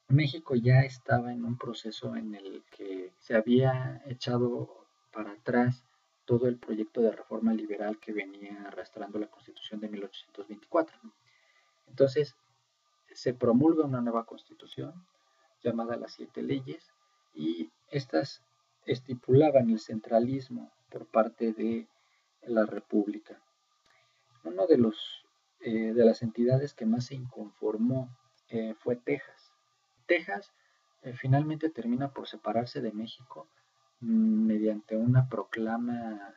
México ya estaba en un proceso en el que se había echado para atrás todo el proyecto de reforma liberal que venía arrastrando la Constitución de 1824. Entonces, se promulga una nueva constitución llamada las siete leyes y estas estipulaban el centralismo por parte de la República. Una de, los, eh, de las entidades que más se inconformó eh, fue Texas. Texas eh, finalmente termina por separarse de México mm, mediante una proclama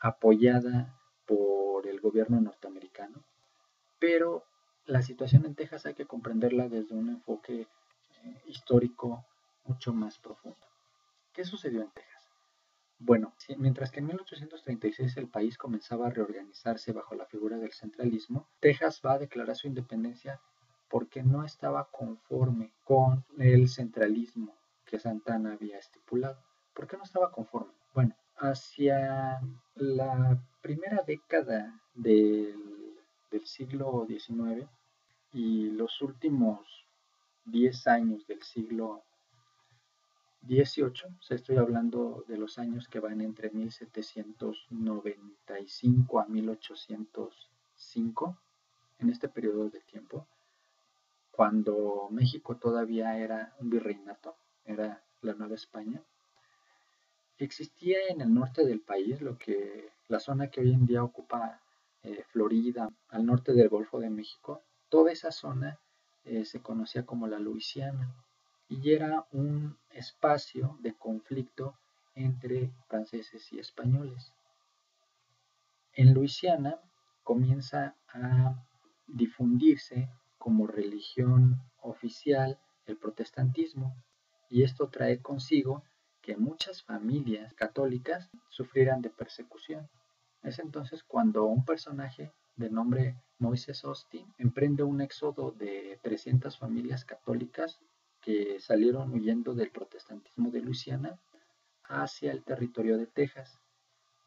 apoyada por el gobierno norteamericano, pero la situación en Texas hay que comprenderla desde un enfoque histórico mucho más profundo. ¿Qué sucedió en Texas? Bueno, mientras que en 1836 el país comenzaba a reorganizarse bajo la figura del centralismo, Texas va a declarar su independencia porque no estaba conforme con el centralismo que Santana había estipulado. ¿Por qué no estaba conforme? Bueno, hacia la primera década del, del siglo XIX y los últimos 10 años del siglo 18, estoy hablando de los años que van entre 1795 a 1805, en este periodo de tiempo, cuando México todavía era un virreinato, era la Nueva España, existía en el norte del país, lo que la zona que hoy en día ocupa eh, Florida, al norte del Golfo de México, toda esa zona eh, se conocía como la Luisiana y era un espacio de conflicto entre franceses y españoles. En Luisiana comienza a difundirse como religión oficial el protestantismo y esto trae consigo que muchas familias católicas sufrieran de persecución. Es entonces cuando un personaje de nombre Moisés Austin emprende un éxodo de 300 familias católicas que salieron huyendo del protestantismo de Luisiana hacia el territorio de Texas.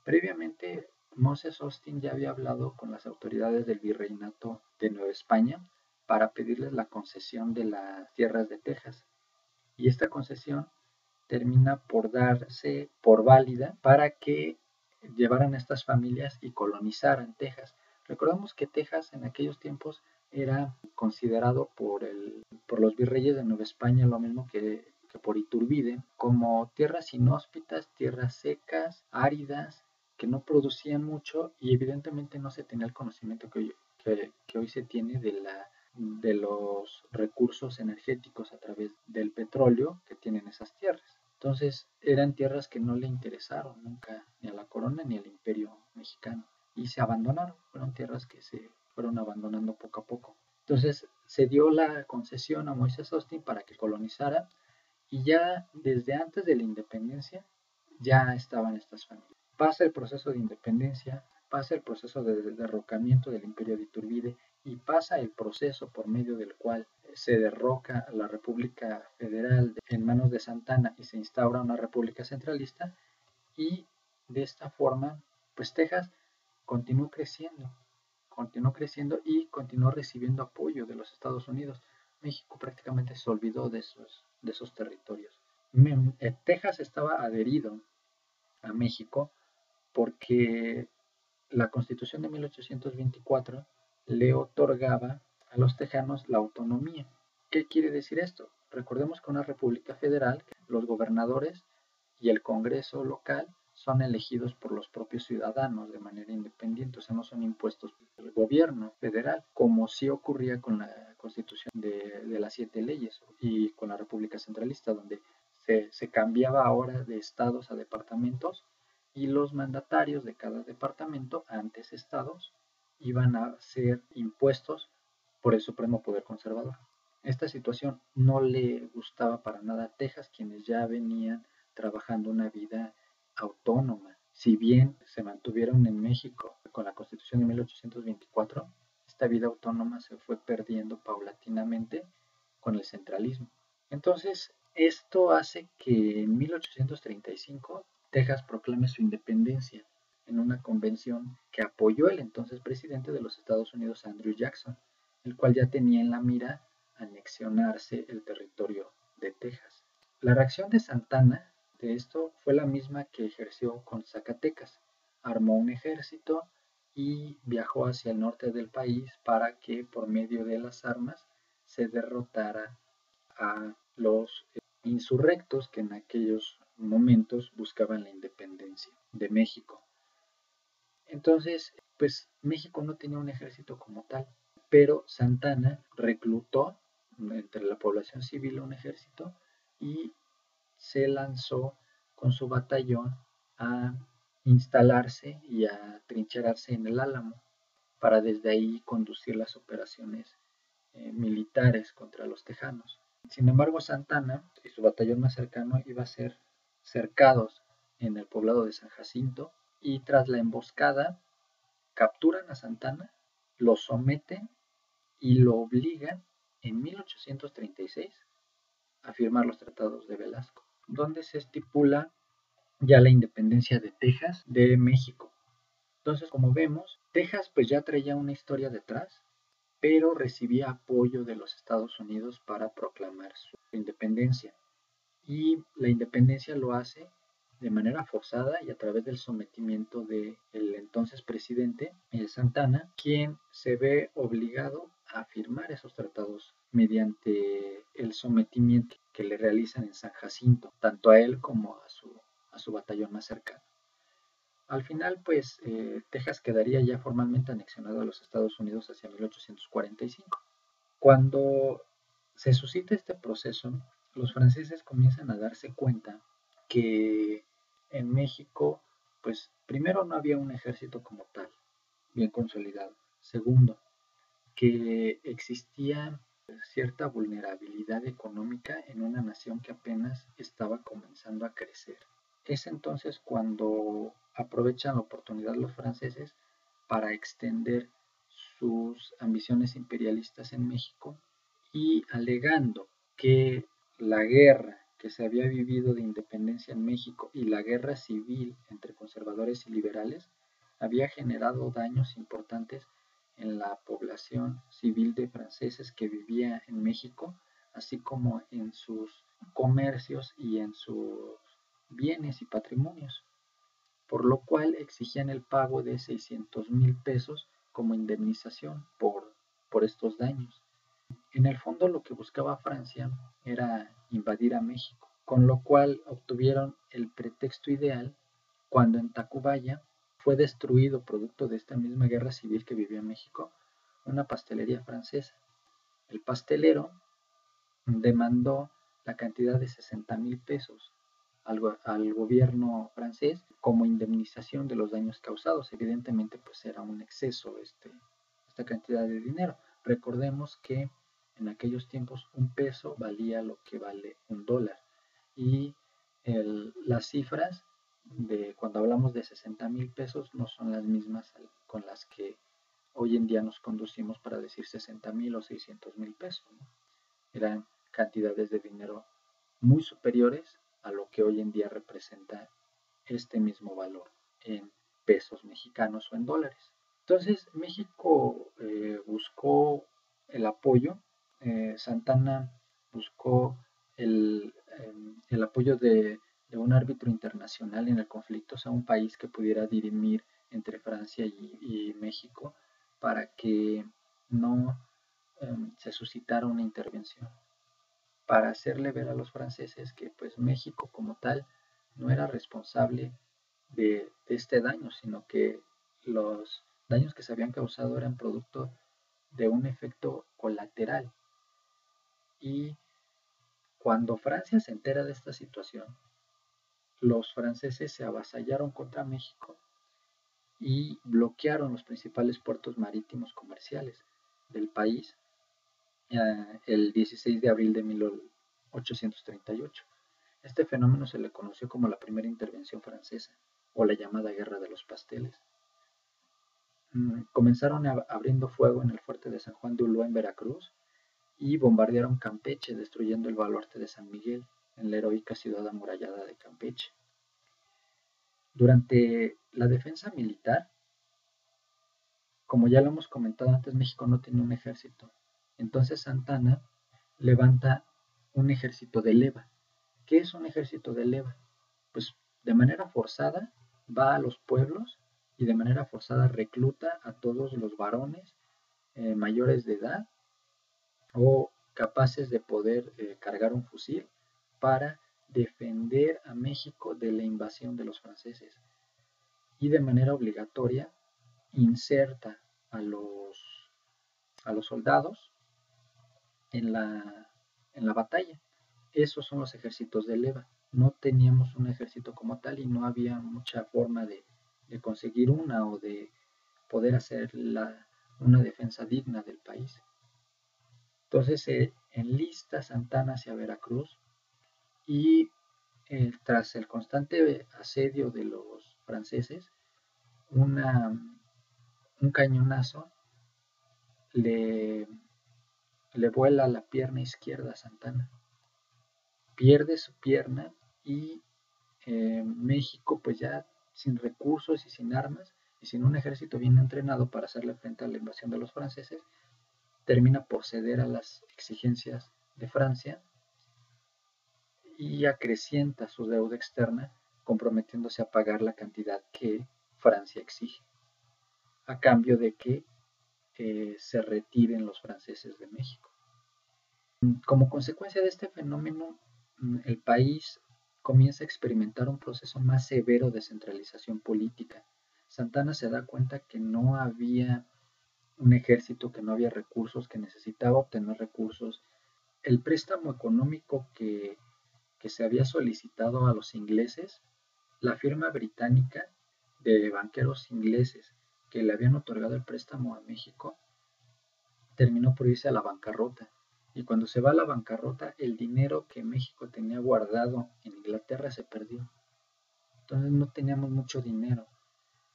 Previamente, Moses Austin ya había hablado con las autoridades del virreinato de Nueva España para pedirles la concesión de las tierras de Texas. Y esta concesión termina por darse por válida para que llevaran a estas familias y colonizaran Texas. Recordamos que Texas en aquellos tiempos era considerado por, el, por los virreyes de Nueva España lo mismo que, por Iturbide, como tierras inhóspitas, tierras secas, áridas, que no producían mucho y evidentemente no se tenía el conocimiento que hoy, que, hoy se tiene de, la, de los recursos energéticos a través del petróleo que tienen esas tierras. Entonces eran tierras que no le interesaron nunca ni a la corona ni al imperio mexicano y se abandonaron, fueron tierras que se fueron abandonando poco a poco. Entonces se dio la concesión a Moisés Austin para que colonizara y ya desde antes de la independencia ya estaban estas familias. Pasa el proceso de independencia, pasa el proceso de derrocamiento del imperio de Iturbide y pasa el proceso por medio del cual se derroca la República Federal en manos de Santana y se instaura una república centralista y de esta forma pues Texas continuó creciendo continuó creciendo y continuó recibiendo apoyo de los Estados Unidos. México prácticamente se olvidó de esos, de esos territorios. Eh, Texas estaba adherido a México porque la constitución de 1824 le otorgaba a los tejanos la autonomía. ¿Qué quiere decir esto? Recordemos que una república federal, los gobernadores y el Congreso local son elegidos por los propios ciudadanos de manera independiente, o sea, no son impuestos por el gobierno federal, como sí ocurría con la constitución de, las siete leyes y con la República Centralista, donde se, se cambiaba ahora de estados a departamentos y los mandatarios de cada departamento, antes estados, iban a ser impuestos por el Supremo Poder Conservador. Esta situación no le gustaba para nada a Texas, quienes ya venían trabajando una vida autónoma. Si bien se mantuvieron en México con la Constitución de 1824, esta vida autónoma se fue perdiendo paulatinamente con el centralismo. Entonces, esto hace que en 1835 Texas proclame su independencia en una convención que apoyó el entonces presidente de los Estados Unidos, Andrew Jackson, el cual ya tenía en la mira anexionarse el territorio de Texas. La reacción de Santana de esto fue la misma que ejerció con Zacatecas. Armó un ejército y viajó hacia el norte del país para que por medio de las armas se derrotara a los insurrectos que en aquellos momentos buscaban la independencia de México. Entonces, pues México no tenía un ejército como tal, pero Santana reclutó entre la población civil un ejército y se lanzó con su batallón a instalarse y a trincherarse en el Álamo para desde ahí conducir las operaciones eh, militares contra los tejanos. Sin embargo, Santana y su batallón más cercano iba a ser cercados en el poblado de San Jacinto y tras la emboscada capturan a Santana, lo someten y lo obligan en 1836 a firmar los tratados de Velasco donde se estipula ya la independencia de Texas de México. Entonces, como vemos, Texas pues ya traía una historia detrás, pero recibía apoyo de los Estados Unidos para proclamar su independencia. Y la independencia lo hace de manera forzada y a través del sometimiento del entonces presidente Santana, quien se ve obligado a firmar esos tratados mediante el sometimiento que le realizan en San Jacinto, tanto a él como a su, a su batallón más cercano. Al final, pues, eh, Texas quedaría ya formalmente anexionado a los Estados Unidos hacia 1845. Cuando se suscita este proceso, los franceses comienzan a darse cuenta que en México, pues, primero no había un ejército como tal, bien consolidado. Segundo, que existía cierta vulnerabilidad económica en una nación que apenas estaba comenzando a crecer. Es entonces cuando aprovechan la oportunidad los franceses para extender sus ambiciones imperialistas en México y alegando que la guerra que se había vivido de independencia en México y la guerra civil entre conservadores y liberales había generado daños importantes en la población civil de franceses que vivía en México, así como en sus comercios y en sus bienes y patrimonios, por lo cual exigían el pago de 600 mil pesos como indemnización por, por estos daños. En el fondo lo que buscaba Francia era invadir a México, con lo cual obtuvieron el pretexto ideal cuando en Tacubaya fue destruido producto de esta misma guerra civil que vivió en México una pastelería francesa. El pastelero demandó la cantidad de 60 mil pesos al, gobierno francés como indemnización de los daños causados. Evidentemente, pues era un exceso este, esta cantidad de dinero. Recordemos que en aquellos tiempos un peso valía lo que vale un dólar y las cifras cuando hablamos de 60 mil pesos no son las mismas con las que hoy en día nos conducimos para decir 60 mil o 600 mil pesos. Eran cantidades de dinero muy superiores a lo que hoy en día representa este mismo valor en pesos mexicanos o en dólares. Entonces México eh, buscó el apoyo, eh, Santana buscó el, em, el apoyo de de un árbitro internacional en el conflicto, o sea, un país que pudiera dirimir entre Francia y, México para que no em, se suscitara una intervención para hacerle ver a los franceses que pues México como tal no era responsable de, este daño, sino que los daños que se habían causado eran producto de un efecto colateral. Y cuando Francia se entera de esta situación, los franceses se avasallaron contra México y bloquearon los principales puertos marítimos comerciales del país eh, el 16 de abril de 1838. Este fenómeno se le conoció como la primera intervención francesa o la llamada Guerra de los Pasteles. Mm, comenzaron abriendo fuego en el fuerte de San Juan de Ulúa en Veracruz y bombardearon Campeche, destruyendo el baluarte de San Miguel en la heroica ciudad amurallada de Campeche. Durante la defensa militar, como ya lo hemos comentado antes, México no tenía un ejército. Entonces Santana levanta un ejército de leva. ¿Qué es un ejército de leva? Pues de manera forzada va a los pueblos y de manera forzada recluta a todos los varones eh, mayores de edad o capaces de poder eh, cargar un fusil para defender a México de la invasión de los franceses y de manera obligatoria inserta a los, a los soldados en la, en la batalla. Esos son los ejércitos de leva. No teníamos un ejército como tal y no había mucha forma de, conseguir una o de poder hacer la, una defensa digna del país. Entonces se enlista Santana hacia Veracruz y tras el constante asedio de los franceses, un cañonazo le, le vuela la pierna izquierda a Santana. Pierde su pierna y eh, México, pues ya sin recursos y sin armas y sin un ejército bien entrenado para hacerle frente a la invasión de los franceses, termina por ceder a las exigencias de Francia y acrecienta su deuda externa, comprometiéndose a pagar la cantidad que Francia exige, a cambio de que eh, se retiren los franceses de México. Como consecuencia de este fenómeno, mm, el país comienza a experimentar un proceso más severo de centralización política. Santana se da cuenta que no había un ejército, que no había recursos, que necesitaba obtener recursos. El préstamo económico que que se había solicitado a los ingleses, la firma británica de banqueros ingleses que le habían otorgado el préstamo a México terminó por irse a la bancarrota. Y cuando se va a la bancarrota, el dinero que México tenía guardado en Inglaterra se perdió. Entonces no teníamos mucho dinero.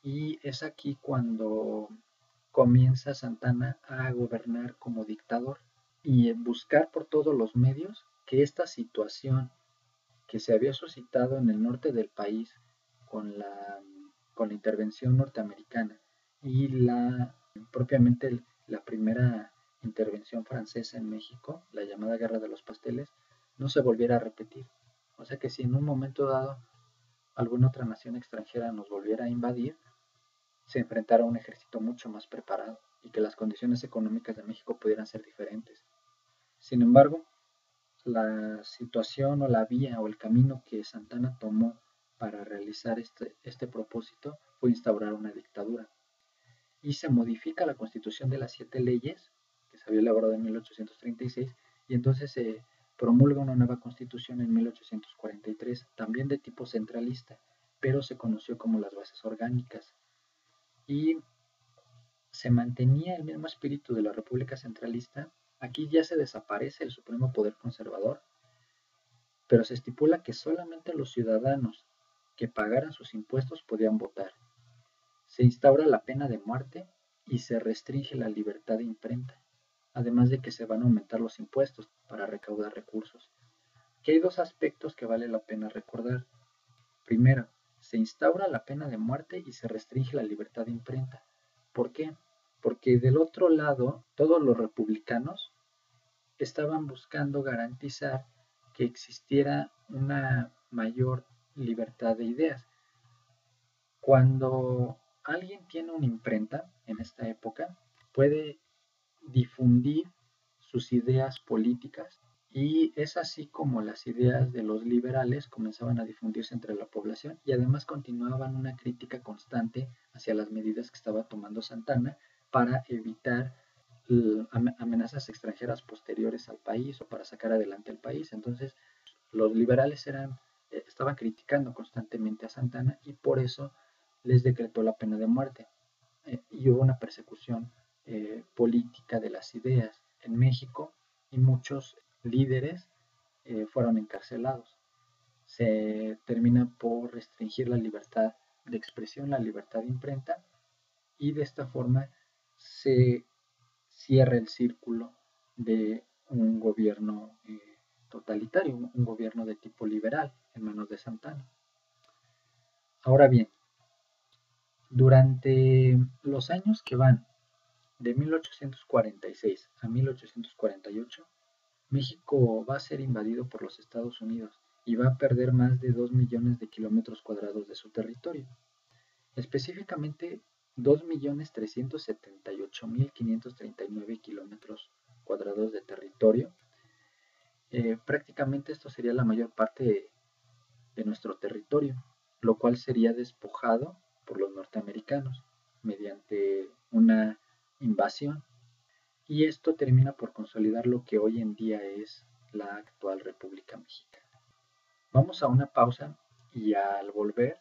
Y es aquí cuando comienza Santana a gobernar como dictador y buscar por todos los medios que esta situación que se había suscitado en el norte del país con la, con la intervención norteamericana y la propiamente la primera intervención francesa en México, la llamada Guerra de los Pasteles, no se volviera a repetir. O sea que si en un momento dado alguna otra nación extranjera nos volviera a invadir, se enfrentara a un ejército mucho más preparado y que las condiciones económicas de México pudieran ser diferentes. Sin embargo, la situación o la vía o el camino que Santana tomó para realizar este, este propósito fue instaurar una dictadura. Y se modifica la constitución de las siete leyes, que se había elaborado en 1836, y entonces se promulga una nueva constitución en 1843, también de tipo centralista, pero se conoció como las bases orgánicas. Y se mantenía el mismo espíritu de la República Centralista, Aquí ya se desaparece el supremo poder conservador, pero se estipula que solamente los ciudadanos que pagaran sus impuestos podían votar. Se instaura la pena de muerte y se restringe la libertad de imprenta, además de que se van a aumentar los impuestos para recaudar recursos. Aquí hay dos aspectos que vale la pena recordar. Primero, se instaura la pena de muerte y se restringe la libertad de imprenta. ¿Por qué? Porque del otro lado todos los republicanos estaban buscando garantizar que existiera una mayor libertad de ideas. Cuando alguien tiene una imprenta en esta época, puede difundir sus ideas políticas y es así como las ideas de los liberales comenzaban a difundirse entre la población y además continuaban una crítica constante hacia las medidas que estaba tomando Santana para evitar amenazas extranjeras posteriores al país o para sacar adelante el país. Entonces, los liberales eran, eh, estaban criticando constantemente a Santana y por eso les decretó la pena de muerte. Eh, y hubo una persecución eh, política de las ideas en México y muchos líderes fueron encarcelados. Se termina por restringir la libertad de expresión, la libertad de imprenta y de esta forma se cierra el círculo de un gobierno totalitario, un gobierno de tipo liberal en manos de Santana. Ahora bien, durante los años que van de 1846 a 1848, México va a ser invadido por los Estados Unidos y va a perder más de 2 millones de kilómetros cuadrados de su territorio. Específicamente 2.378.539 kilómetros cuadrados de territorio eh, prácticamente esto sería la mayor parte de, nuestro territorio, lo cual sería despojado por los norteamericanos mediante una invasión. Y esto termina por consolidar lo que hoy en día es la actual República Mexicana. Vamos a una pausa y al volver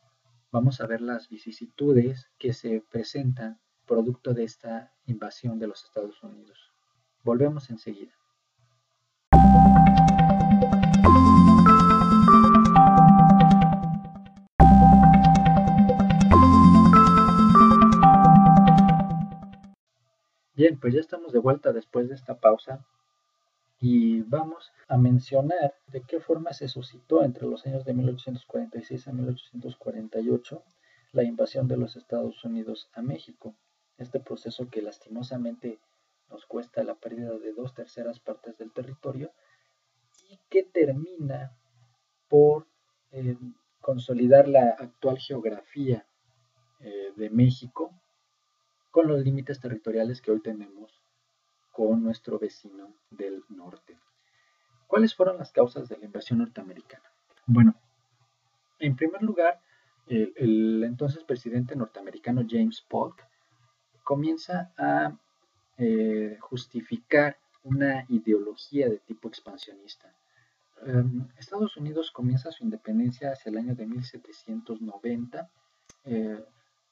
vamos a ver las vicisitudes que se presentan producto de esta invasión de los Estados Unidos. Volvemos enseguida. Bien, pues ya estamos de vuelta después de esta pausa y vamos a mencionar de qué forma se suscitó entre los años de 1846 a 1848 la invasión de los Estados Unidos a México. Este proceso que lastimosamente nos cuesta la pérdida de dos terceras partes del territorio y que termina por eh, consolidar la actual geografía eh, de México con los límites territoriales que hoy tenemos con nuestro vecino del norte. ¿Cuáles fueron las causas de la invasión norteamericana? Bueno, en primer lugar, el, entonces presidente norteamericano James Polk comienza a eh, justificar una ideología de tipo expansionista. Em, Estados Unidos comienza su independencia hacia el año de 1790. Eh,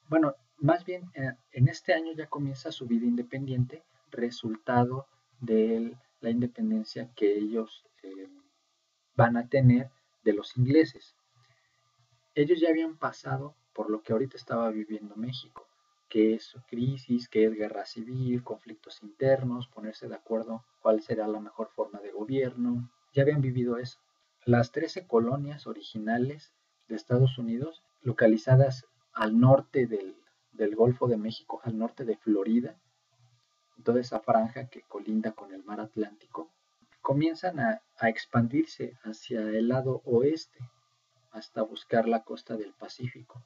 bueno, más bien eh, en este año ya comienza su vida independiente, resultado de la independencia que ellos eh, van a tener de los ingleses. Ellos ya habían pasado por lo que ahorita estaba viviendo México, que es crisis, que es guerra civil, conflictos internos, ponerse de acuerdo cuál será la mejor forma de gobierno. Ya habían vivido eso. Las 13 colonias originales de Estados Unidos, localizadas al norte del, del Golfo de México al norte de Florida, toda esa franja que colinda con el mar Atlántico, comienzan a, expandirse hacia el lado oeste hasta buscar la costa del Pacífico.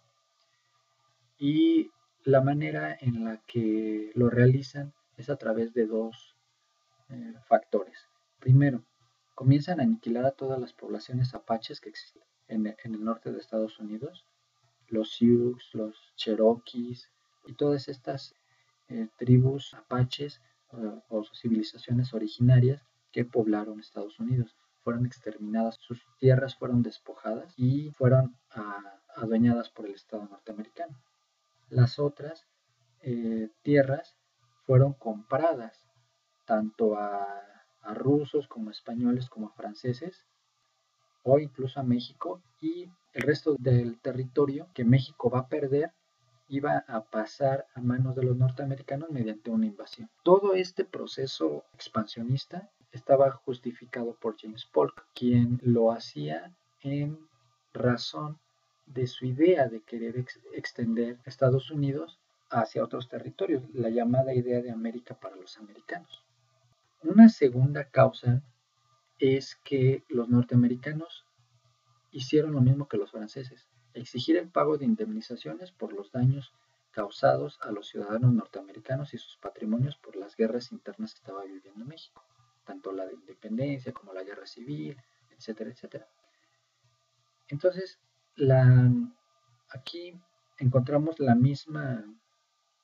Y la manera en la que lo realizan es a través de dos eh, factores. Primero, comienzan a aniquilar a todas las poblaciones apaches que existen en el norte de Estados Unidos los Sioux, los Cherokees y todas estas eh, tribus apaches o civilizaciones originarias que poblaron Estados Unidos. Fueron exterminadas, sus tierras fueron despojadas y fueron adueñadas por el Estado norteamericano. Las otras eh, tierras fueron compradas tanto a, a rusos como españoles como a franceses o incluso a México y el resto del territorio que México va a perder iba a pasar a manos de los norteamericanos mediante una invasión. Todo este proceso expansionista estaba justificado por James Polk, quien lo hacía en razón de su idea de querer extender Estados Unidos hacia otros territorios, la llamada idea de América para los americanos. Una segunda causa es que los norteamericanos hicieron lo mismo que los franceses, exigir el pago de indemnizaciones por los daños causados a los ciudadanos norteamericanos y sus patrimonios por las guerras internas que estaba viviendo México, tanto la de independencia como la guerra civil, etcétera, etcétera. Entonces, aquí encontramos la misma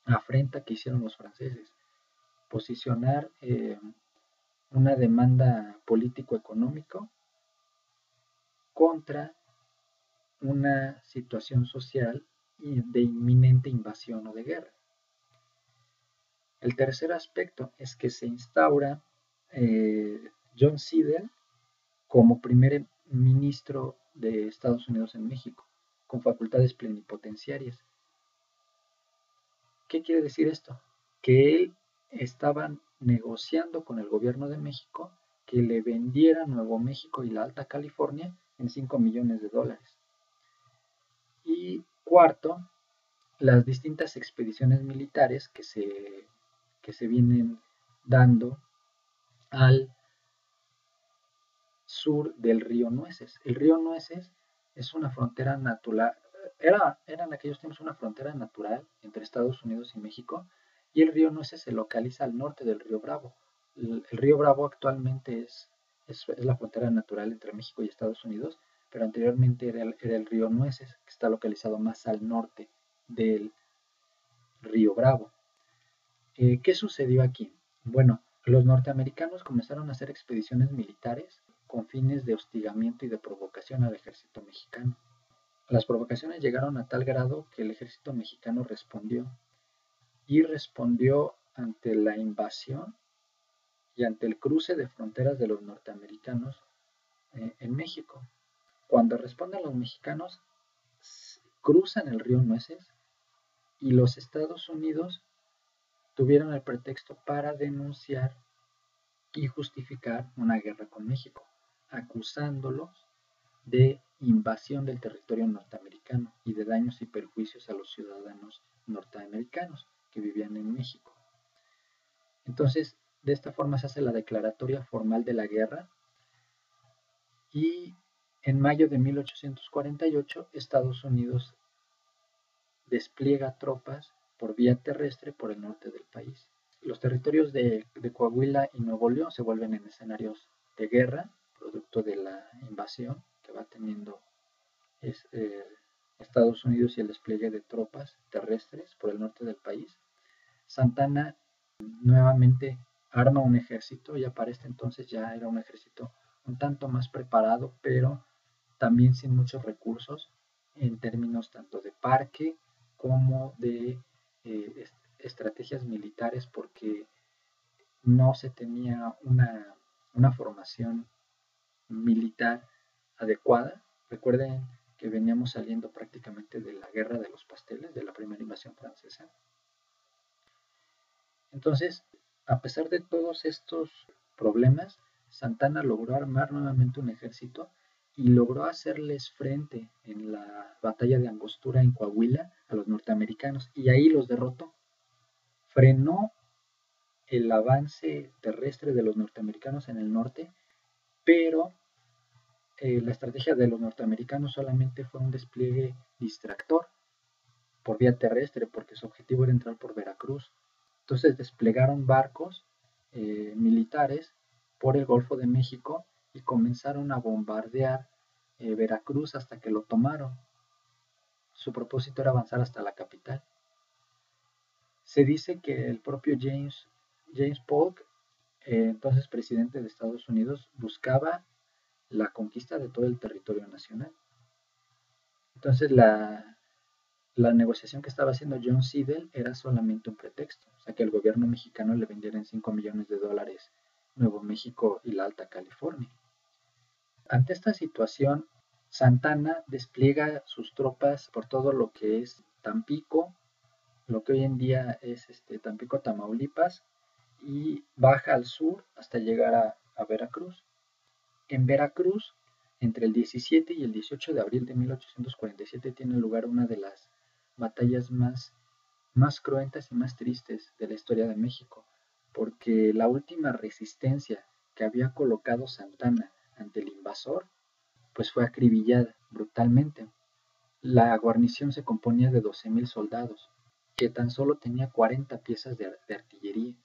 afrenta que hicieron los franceses, posicionar eh, una demanda político-económico contra una situación social de inminente invasión o de guerra. El tercer aspecto es que se instaura eh, John Siedel como primer ministro de Estados Unidos en México, con facultades plenipotenciarias. ¿Qué quiere decir esto? Que él estaba negociando con el gobierno de México que le vendiera Nuevo México y la Alta California en 5 millones de dólares. Y cuarto, las distintas expediciones militares que se, que se vienen dando al sur del río Nueces. El río Nueces es una frontera natural, era, era en aquellos tiempos una frontera natural entre Estados Unidos y México, y el río Nueces se localiza al norte del río Bravo. El, río Bravo actualmente es, es, la frontera natural entre México y Estados Unidos, pero anteriormente era el, río Nueces, que está localizado más al norte del río Bravo. Eh, ¿Qué sucedió aquí? Bueno, los norteamericanos comenzaron a hacer expediciones militares con fines de hostigamiento y de provocación al ejército mexicano. Las provocaciones llegaron a tal grado que el ejército mexicano respondió y respondió ante la invasión y ante el cruce de fronteras de los norteamericanos eh, en México. Cuando responden los mexicanos, cruzan el río Nueces y los Estados Unidos tuvieron el pretexto para denunciar y justificar una guerra con México, acusándolos de invasión del territorio norteamericano y de daños y perjuicios a los ciudadanos norteamericanos que vivían en México. Entonces, de esta forma se hace la declaratoria formal de la guerra y en mayo de 1848, Estados Unidos despliega tropas por vía terrestre por el norte del país. Los territorios de, Coahuila y Nuevo León se vuelven en escenarios de guerra, producto de la invasión que va teniendo eh, Estados Unidos y el despliegue de tropas terrestres por el norte del país. Santana nuevamente arma un ejército, ya para este entonces ya era un ejército un tanto más preparado, pero también sin muchos recursos en términos tanto de parque como de eh, estrategias militares porque no se tenía una, una formación militar adecuada. Recuerden que veníamos saliendo prácticamente de la guerra de los pasteles, de la primera invasión francesa. Entonces, a pesar de todos estos problemas, Santana logró armar nuevamente un ejército y logró hacerles frente en la batalla de Angostura en Coahuila a los norteamericanos y ahí los derrotó. Frenó el avance terrestre de los norteamericanos en el norte, pero eh, la estrategia de los norteamericanos solamente fue un despliegue distractor por vía terrestre, porque su objetivo era entrar por Veracruz. Entonces desplegaron barcos eh, militares por el Golfo de México y comenzaron a bombardear eh, Veracruz hasta que lo tomaron. Su propósito era avanzar hasta la capital. Se dice que el propio James, James Polk, eh, entonces presidente de Estados Unidos, buscaba la conquista de todo el territorio nacional. Entonces la, la negociación que estaba haciendo John Siedel era solamente un pretexto, o sea que el gobierno mexicano le vendiera en 5 millones de dólares Nuevo México y la Alta California. Ante esta situación, Santana despliega sus tropas por todo lo que es Tampico, lo que hoy en día es este, Tampico, Tamaulipas, y baja al sur hasta llegar a, a Veracruz. En Veracruz, entre el 17 y el 18 de abril de 1847 tiene lugar una de las batallas más, más cruentas y más tristes de la historia de México, porque la última resistencia que había colocado Santana ante el invasor, pues fue acribillada brutalmente. La guarnición se componía de 12.000 soldados, que tan solo tenía 40 piezas de, artillería.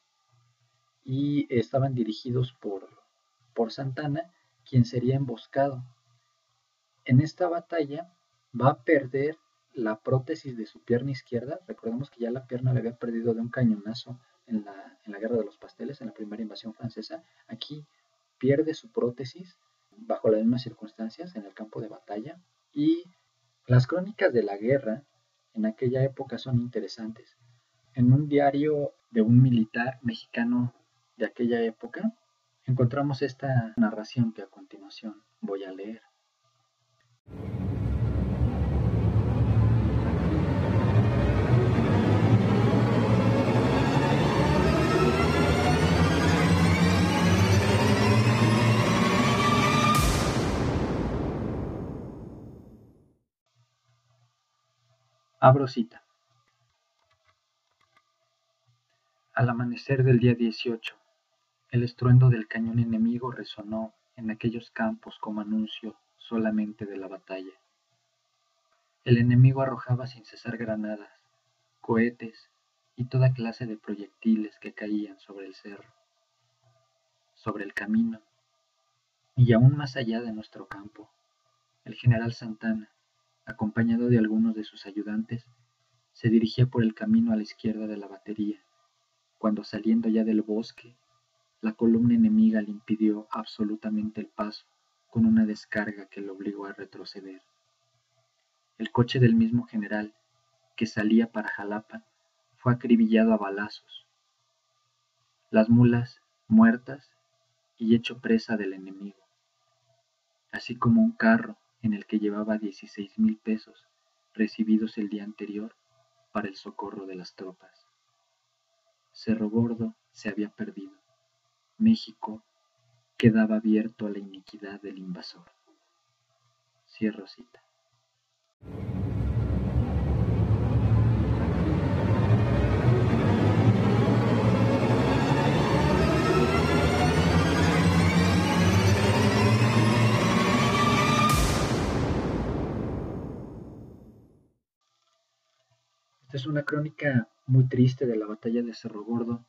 y estaban dirigidos por, por Santana, quien sería emboscado. En esta batalla va a perder la prótesis de su pierna izquierda. Recordemos que ya la pierna le había perdido de un cañonazo en la, en la Guerra de los Pasteles, en la primera invasión francesa. Aquí pierde su prótesis bajo las mismas circunstancias en el campo de batalla. Y las crónicas de la guerra en aquella época son interesantes. En un diario de un militar mexicano de aquella época, encontramos esta narración que a continuación voy a leer. Abro cita. Al amanecer del día 18, el estruendo del cañón enemigo resonó en aquellos campos como anuncio solamente de la batalla. El enemigo arrojaba sin cesar granadas, cohetes y toda clase de proyectiles que caían sobre el cerro, sobre el camino y aún más allá de nuestro campo. El general Santana, acompañado de algunos de sus ayudantes, se dirigía por el camino a la izquierda de la batería, cuando saliendo ya del bosque, la columna enemiga le impidió absolutamente el paso con una descarga que lo obligó a retroceder. El coche del mismo general, que salía para Jalapa, fue acribillado a balazos. Las mulas muertas y hecho presa del enemigo, así como un carro en el que llevaba dieciséis mil pesos recibidos el día anterior para el socorro de las tropas. Cerro Gordo se había perdido. México quedaba abierto a la iniquidad del invasor. Cierro cita. Es una crónica muy triste de la batalla de Cerro Gordo,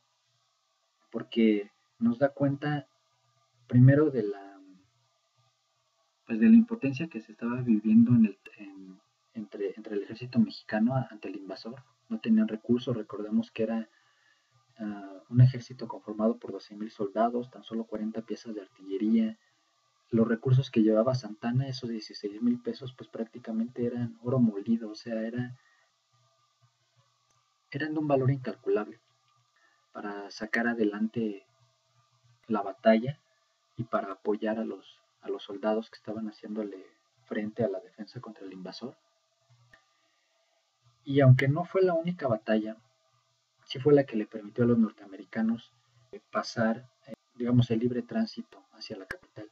porque nos da cuenta primero de la pues de la impotencia que se estaba viviendo en el, entre, entre, el ejército mexicano ante el invasor. No tenían recursos, recordemos que era uh, un ejército conformado por 12.000 soldados, tan solo 40 piezas de artillería. Los recursos que llevaba Santana, esos 16.000 pesos, pues prácticamente eran oro molido, o sea, era eran de un valor incalculable para sacar adelante la batalla y para apoyar a los, a los soldados que estaban haciéndole frente a la defensa contra el invasor. Y aunque no fue la única batalla, sí fue la que le permitió a los norteamericanos pasar, eh, digamos, el libre tránsito hacia la capital,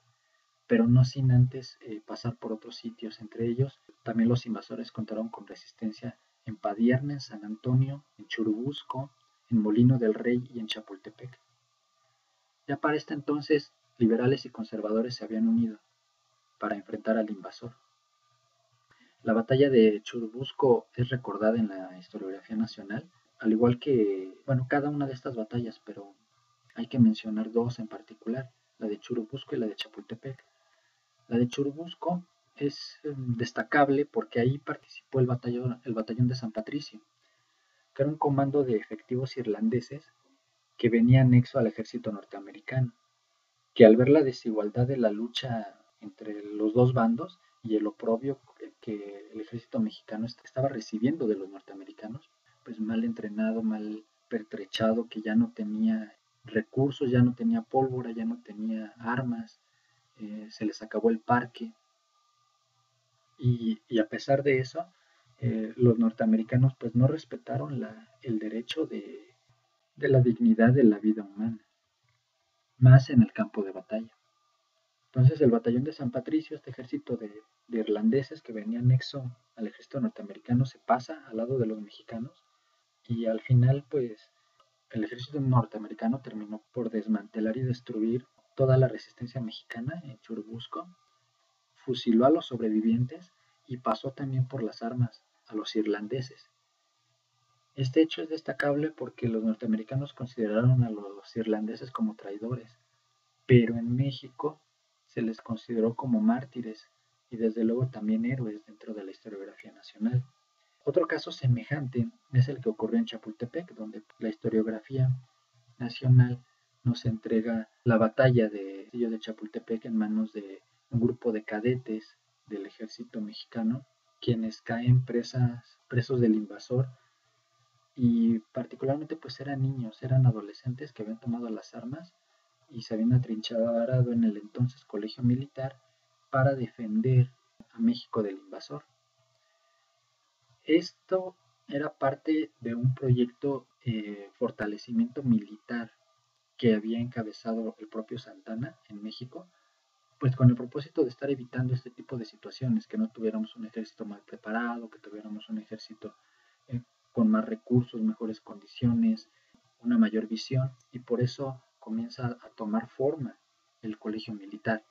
pero no sin antes eh, pasar por otros sitios, entre ellos también los invasores contaron con resistencia en Padierna, en San Antonio, en Churubusco, en Molino del Rey y en Chapultepec. Ya para este entonces, liberales y conservadores se habían unido para enfrentar al invasor. La batalla de Churubusco es recordada en la historiografía nacional, al igual que, bueno, cada una de estas batallas, pero hay que mencionar dos en particular, la de Churubusco y la de Chapultepec. La de Churubusco es em, destacable porque ahí participó el batallón, el batallón de San Patricio, que era un comando de efectivos irlandeses que venía anexo al ejército norteamericano, que al ver la desigualdad de la lucha entre los dos bandos y el oprobio que el ejército mexicano estaba recibiendo de los norteamericanos, pues mal entrenado, mal pertrechado, que ya no tenía recursos, ya no tenía pólvora, ya no tenía armas, eh, se les acabó el parque, y, a pesar de eso, eh, los norteamericanos pues no respetaron el derecho de, la dignidad de la vida humana, más en el campo de batalla. Entonces el batallón de San Patricio, este ejército de, de irlandeses que venía anexo al ejército norteamericano, se pasa al lado de los mexicanos y al final pues el ejército norteamericano terminó por desmantelar y destruir toda la resistencia mexicana en Churubusco fusiló a los sobrevivientes y pasó también por las armas a los irlandeses. Este hecho es destacable porque los norteamericanos consideraron a los irlandeses como traidores, pero en México se les consideró como mártires y desde luego también héroes dentro de la historiografía nacional. Otro caso semejante es el que ocurrió en Chapultepec, donde la historiografía nacional nos entrega la batalla de de Chapultepec en manos de un grupo de cadetes del ejército mexicano, quienes caen presas, presos del invasor y particularmente pues eran niños, eran adolescentes que habían tomado las armas y se habían atrincherado en el entonces colegio militar para defender a México del invasor. Esto era parte de un proyecto de eh, fortalecimiento militar que había encabezado el propio Santana en México, pues con el propósito de estar evitando este tipo de situaciones, que no tuviéramos un ejército mal preparado, que tuviéramos un ejército eh, con más recursos, mejores condiciones, una mayor visión, y por eso comienza a tomar forma el colegio militar.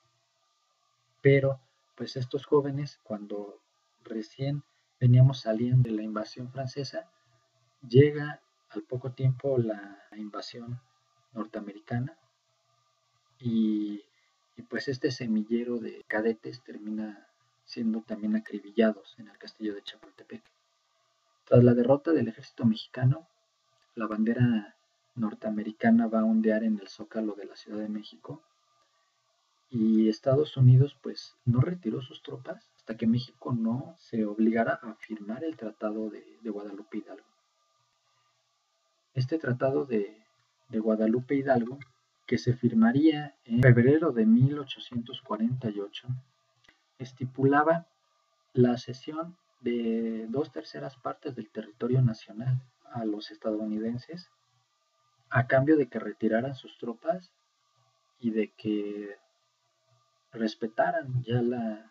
Pero, pues estos jóvenes, cuando recién veníamos saliendo de la invasión francesa, llega al poco tiempo la invasión norteamericana y, y, pues este semillero de cadetes termina siendo también acribillados en el castillo de Chapultepec. Tras la derrota del ejército mexicano, la bandera norteamericana va a ondear en el zócalo de la Ciudad de México y Estados Unidos pues no retiró sus tropas hasta que México no se obligara a firmar el Tratado de, Guadalupe Hidalgo. Este Tratado de, de Guadalupe Hidalgo, que se firmaría en febrero de 1848, estipulaba la cesión de dos terceras partes del territorio nacional a los estadounidenses a cambio de que retiraran sus tropas y de que respetaran ya la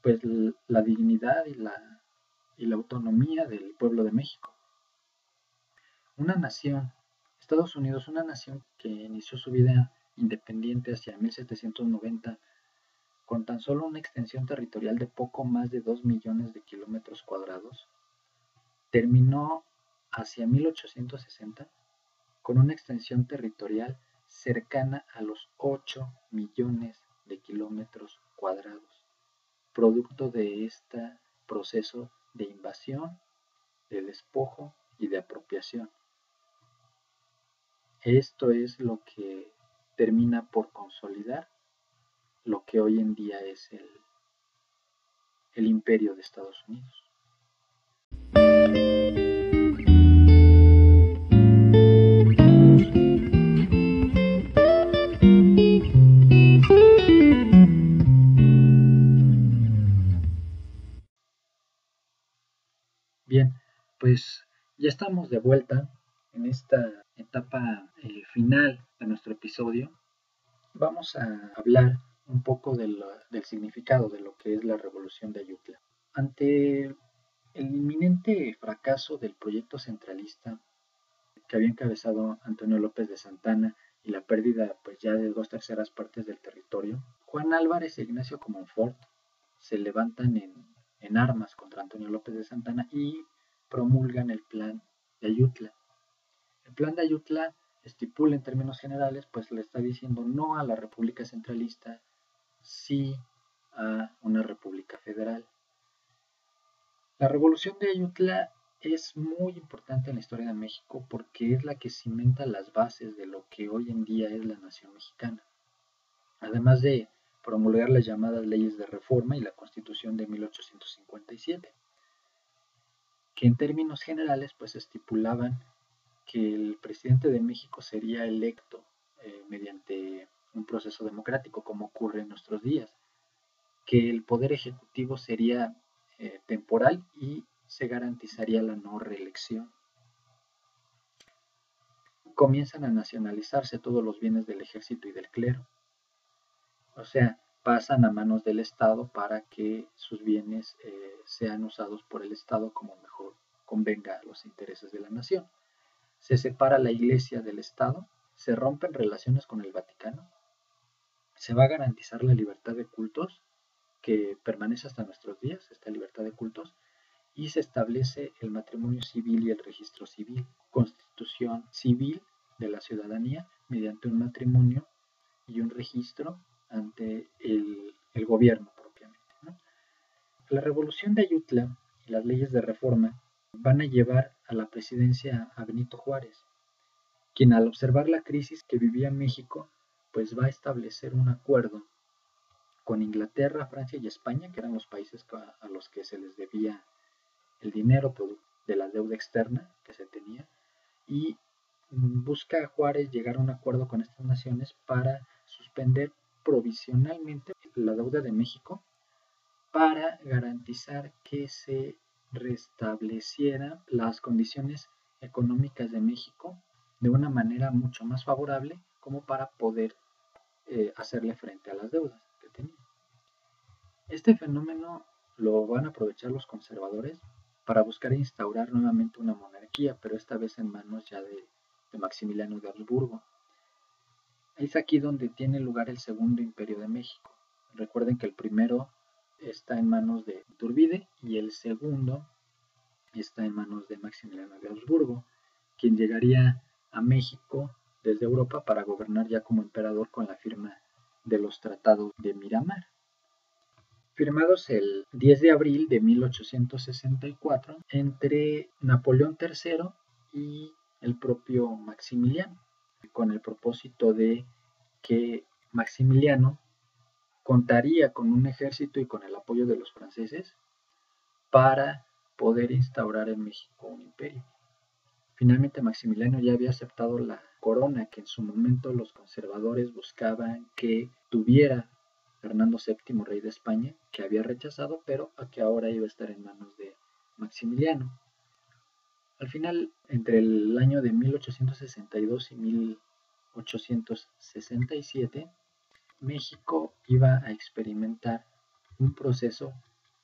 pues la dignidad y la, y la autonomía del pueblo de México. Una nación, Estados Unidos, una nación que inició su vida independiente hacia 1790 con tan solo una extensión territorial de poco más de 2 millones de kilómetros cuadrados, terminó hacia 1860 con una extensión territorial cercana a los 8 millones de kilómetros cuadrados, producto de este proceso de invasión, de despojo y de apropiación. Esto es lo que termina por consolidar lo que hoy en día es el, el imperio de Estados Unidos. Bien, pues ya estamos de vuelta en esta etapa eh, final de nuestro episodio. Vamos a hablar un poco del significado de lo que es la revolución de Ayutla. Ante el inminente fracaso del proyecto centralista que había encabezado Antonio López de Santana y la pérdida pues ya de dos terceras partes del territorio, Juan Álvarez e Ignacio Comonfort se levantan en en armas contra Antonio López de Santana y promulgan el plan de Ayutla. El plan de Ayutla estipula en términos generales, pues le está diciendo no a la república centralista, sí a una república federal. La revolución de Ayutla es muy importante en la historia de México porque es la que cimenta las bases de lo que hoy en día es la nación mexicana. Además de promulgar las llamadas leyes de reforma y la constitución de 1857, que en términos generales pues estipulaban que el presidente de México sería electo eh, mediante un proceso democrático como ocurre en nuestros días, que el poder ejecutivo sería eh, temporal y se garantizaría la no reelección. Comienzan a nacionalizarse todos los bienes del ejército y del clero o sea, pasan a manos del Estado para que sus bienes eh, sean usados por el Estado como mejor convenga a los intereses de la nación. Se separa la Iglesia del Estado, se rompen relaciones con el Vaticano, se va a garantizar la libertad de cultos, que permanece hasta nuestros días, esta libertad de cultos, y se establece el matrimonio civil y el registro civil, constitución civil de la ciudadanía mediante un matrimonio y un registro ante el, gobierno propiamente. La revolución de Ayutla y las leyes de reforma van a llevar a la presidencia a Benito Juárez, quien al observar la crisis que vivía México, pues va a establecer un acuerdo con Inglaterra, Francia y España, que eran los países a los que se les debía el dinero de la deuda externa que se tenía, y busca Juárez llegar a un acuerdo con estas naciones para suspender provisionalmente la deuda de México para garantizar que se restablecieran las condiciones económicas de México de una manera mucho más favorable como para poder eh, hacerle frente a las deudas que tenía. Este fenómeno lo van a aprovechar los conservadores para buscar instaurar nuevamente una monarquía, pero esta vez en manos ya de, Maximiliano de Habsburgo. Es aquí donde tiene lugar el segundo imperio de México. Recuerden que el primero está en manos de Turbide y el segundo está en manos de Maximiliano de Habsburgo, quien llegaría a México desde Europa para gobernar ya como emperador con la firma de los tratados de Miramar. Firmados el 10 de abril de 1864 entre Napoleón III y el propio Maximiliano, con el propósito de que Maximiliano contaría con un ejército y con el apoyo de los franceses para poder instaurar en México un imperio. Finalmente Maximiliano ya había aceptado la corona que en su momento los conservadores buscaban que tuviera Fernando VII, rey de España, que había rechazado, pero que ahora iba a estar en manos de Maximiliano. Al final, entre el año de 1862 y 1867, México iba a experimentar un proceso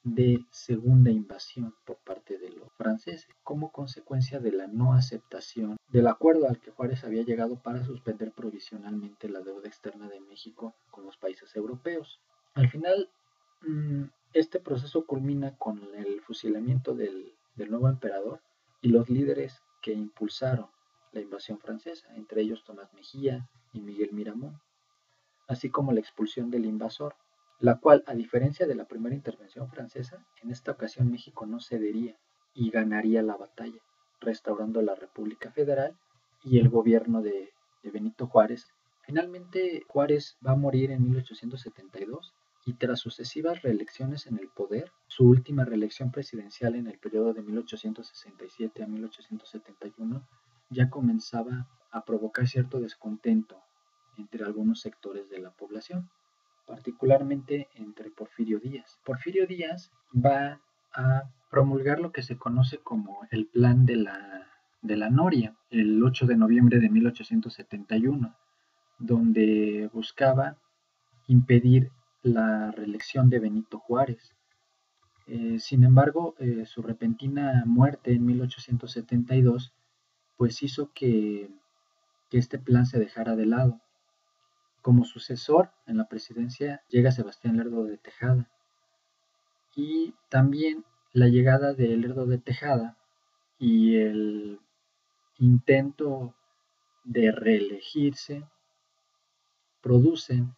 de segunda invasión por parte de los franceses, como consecuencia de la no aceptación del acuerdo al que Juárez había llegado para suspender provisionalmente la deuda externa de México con los países europeos. Al final, mm, este proceso culmina con el fusilamiento del, del nuevo emperador y los líderes que impulsaron la invasión francesa, entre ellos Tomás Mejía y Miguel Miramón, así como la expulsión del invasor la cual, a diferencia de la primera intervención francesa, en esta ocasión México no cedería y ganaría la batalla, restaurando la República Federal y el gobierno de, Benito Juárez. Finalmente, Juárez va a morir en 1872 y tras sucesivas reelecciones en el poder, su última reelección presidencial en el periodo de 1867 a 1871 ya comenzaba a provocar cierto descontento entre algunos sectores de la población particularmente entre Porfirio Díaz. Porfirio Díaz va a promulgar lo que se conoce como el Plan de la, de la Noria, el 8 de noviembre de 1871, donde buscaba impedir la reelección de Benito Juárez. Eh, sin embargo, eh, su repentina muerte en 1872 pues hizo que, que este plan se dejara de lado como sucesor en la presidencia llega Sebastián Lerdo de Tejada. Y también la llegada de Lerdo de Tejada y el intento de reelegirse producen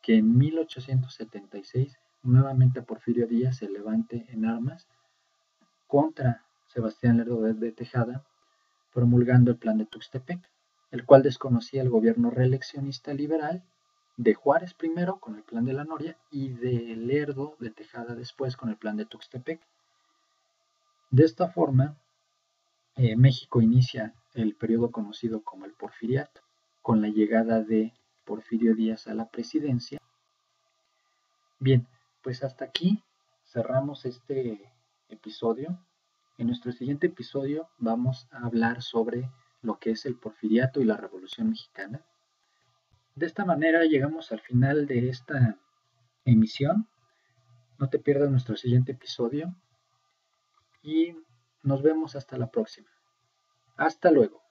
que en 1876 nuevamente Porfirio Díaz se levante en armas contra Sebastián Lerdo de Tejada, promulgando el plan de Tuxtepec, el cual desconocía el gobierno reeleccionista liberal de Juárez primero con el plan de la Noria y de Lerdo de Tejada después con el plan de Tuxtepec. De esta forma, eh, México inicia el periodo conocido como el Porfiriato, con la llegada de Porfirio Díaz a la presidencia. Bien, pues hasta aquí cerramos este episodio. En nuestro siguiente episodio vamos a hablar sobre lo que es el Porfiriato y la Revolución Mexicana de esta manera llegamos al final de esta emisión. No te pierdas nuestro siguiente episodio y nos vemos hasta la próxima. Hasta luego.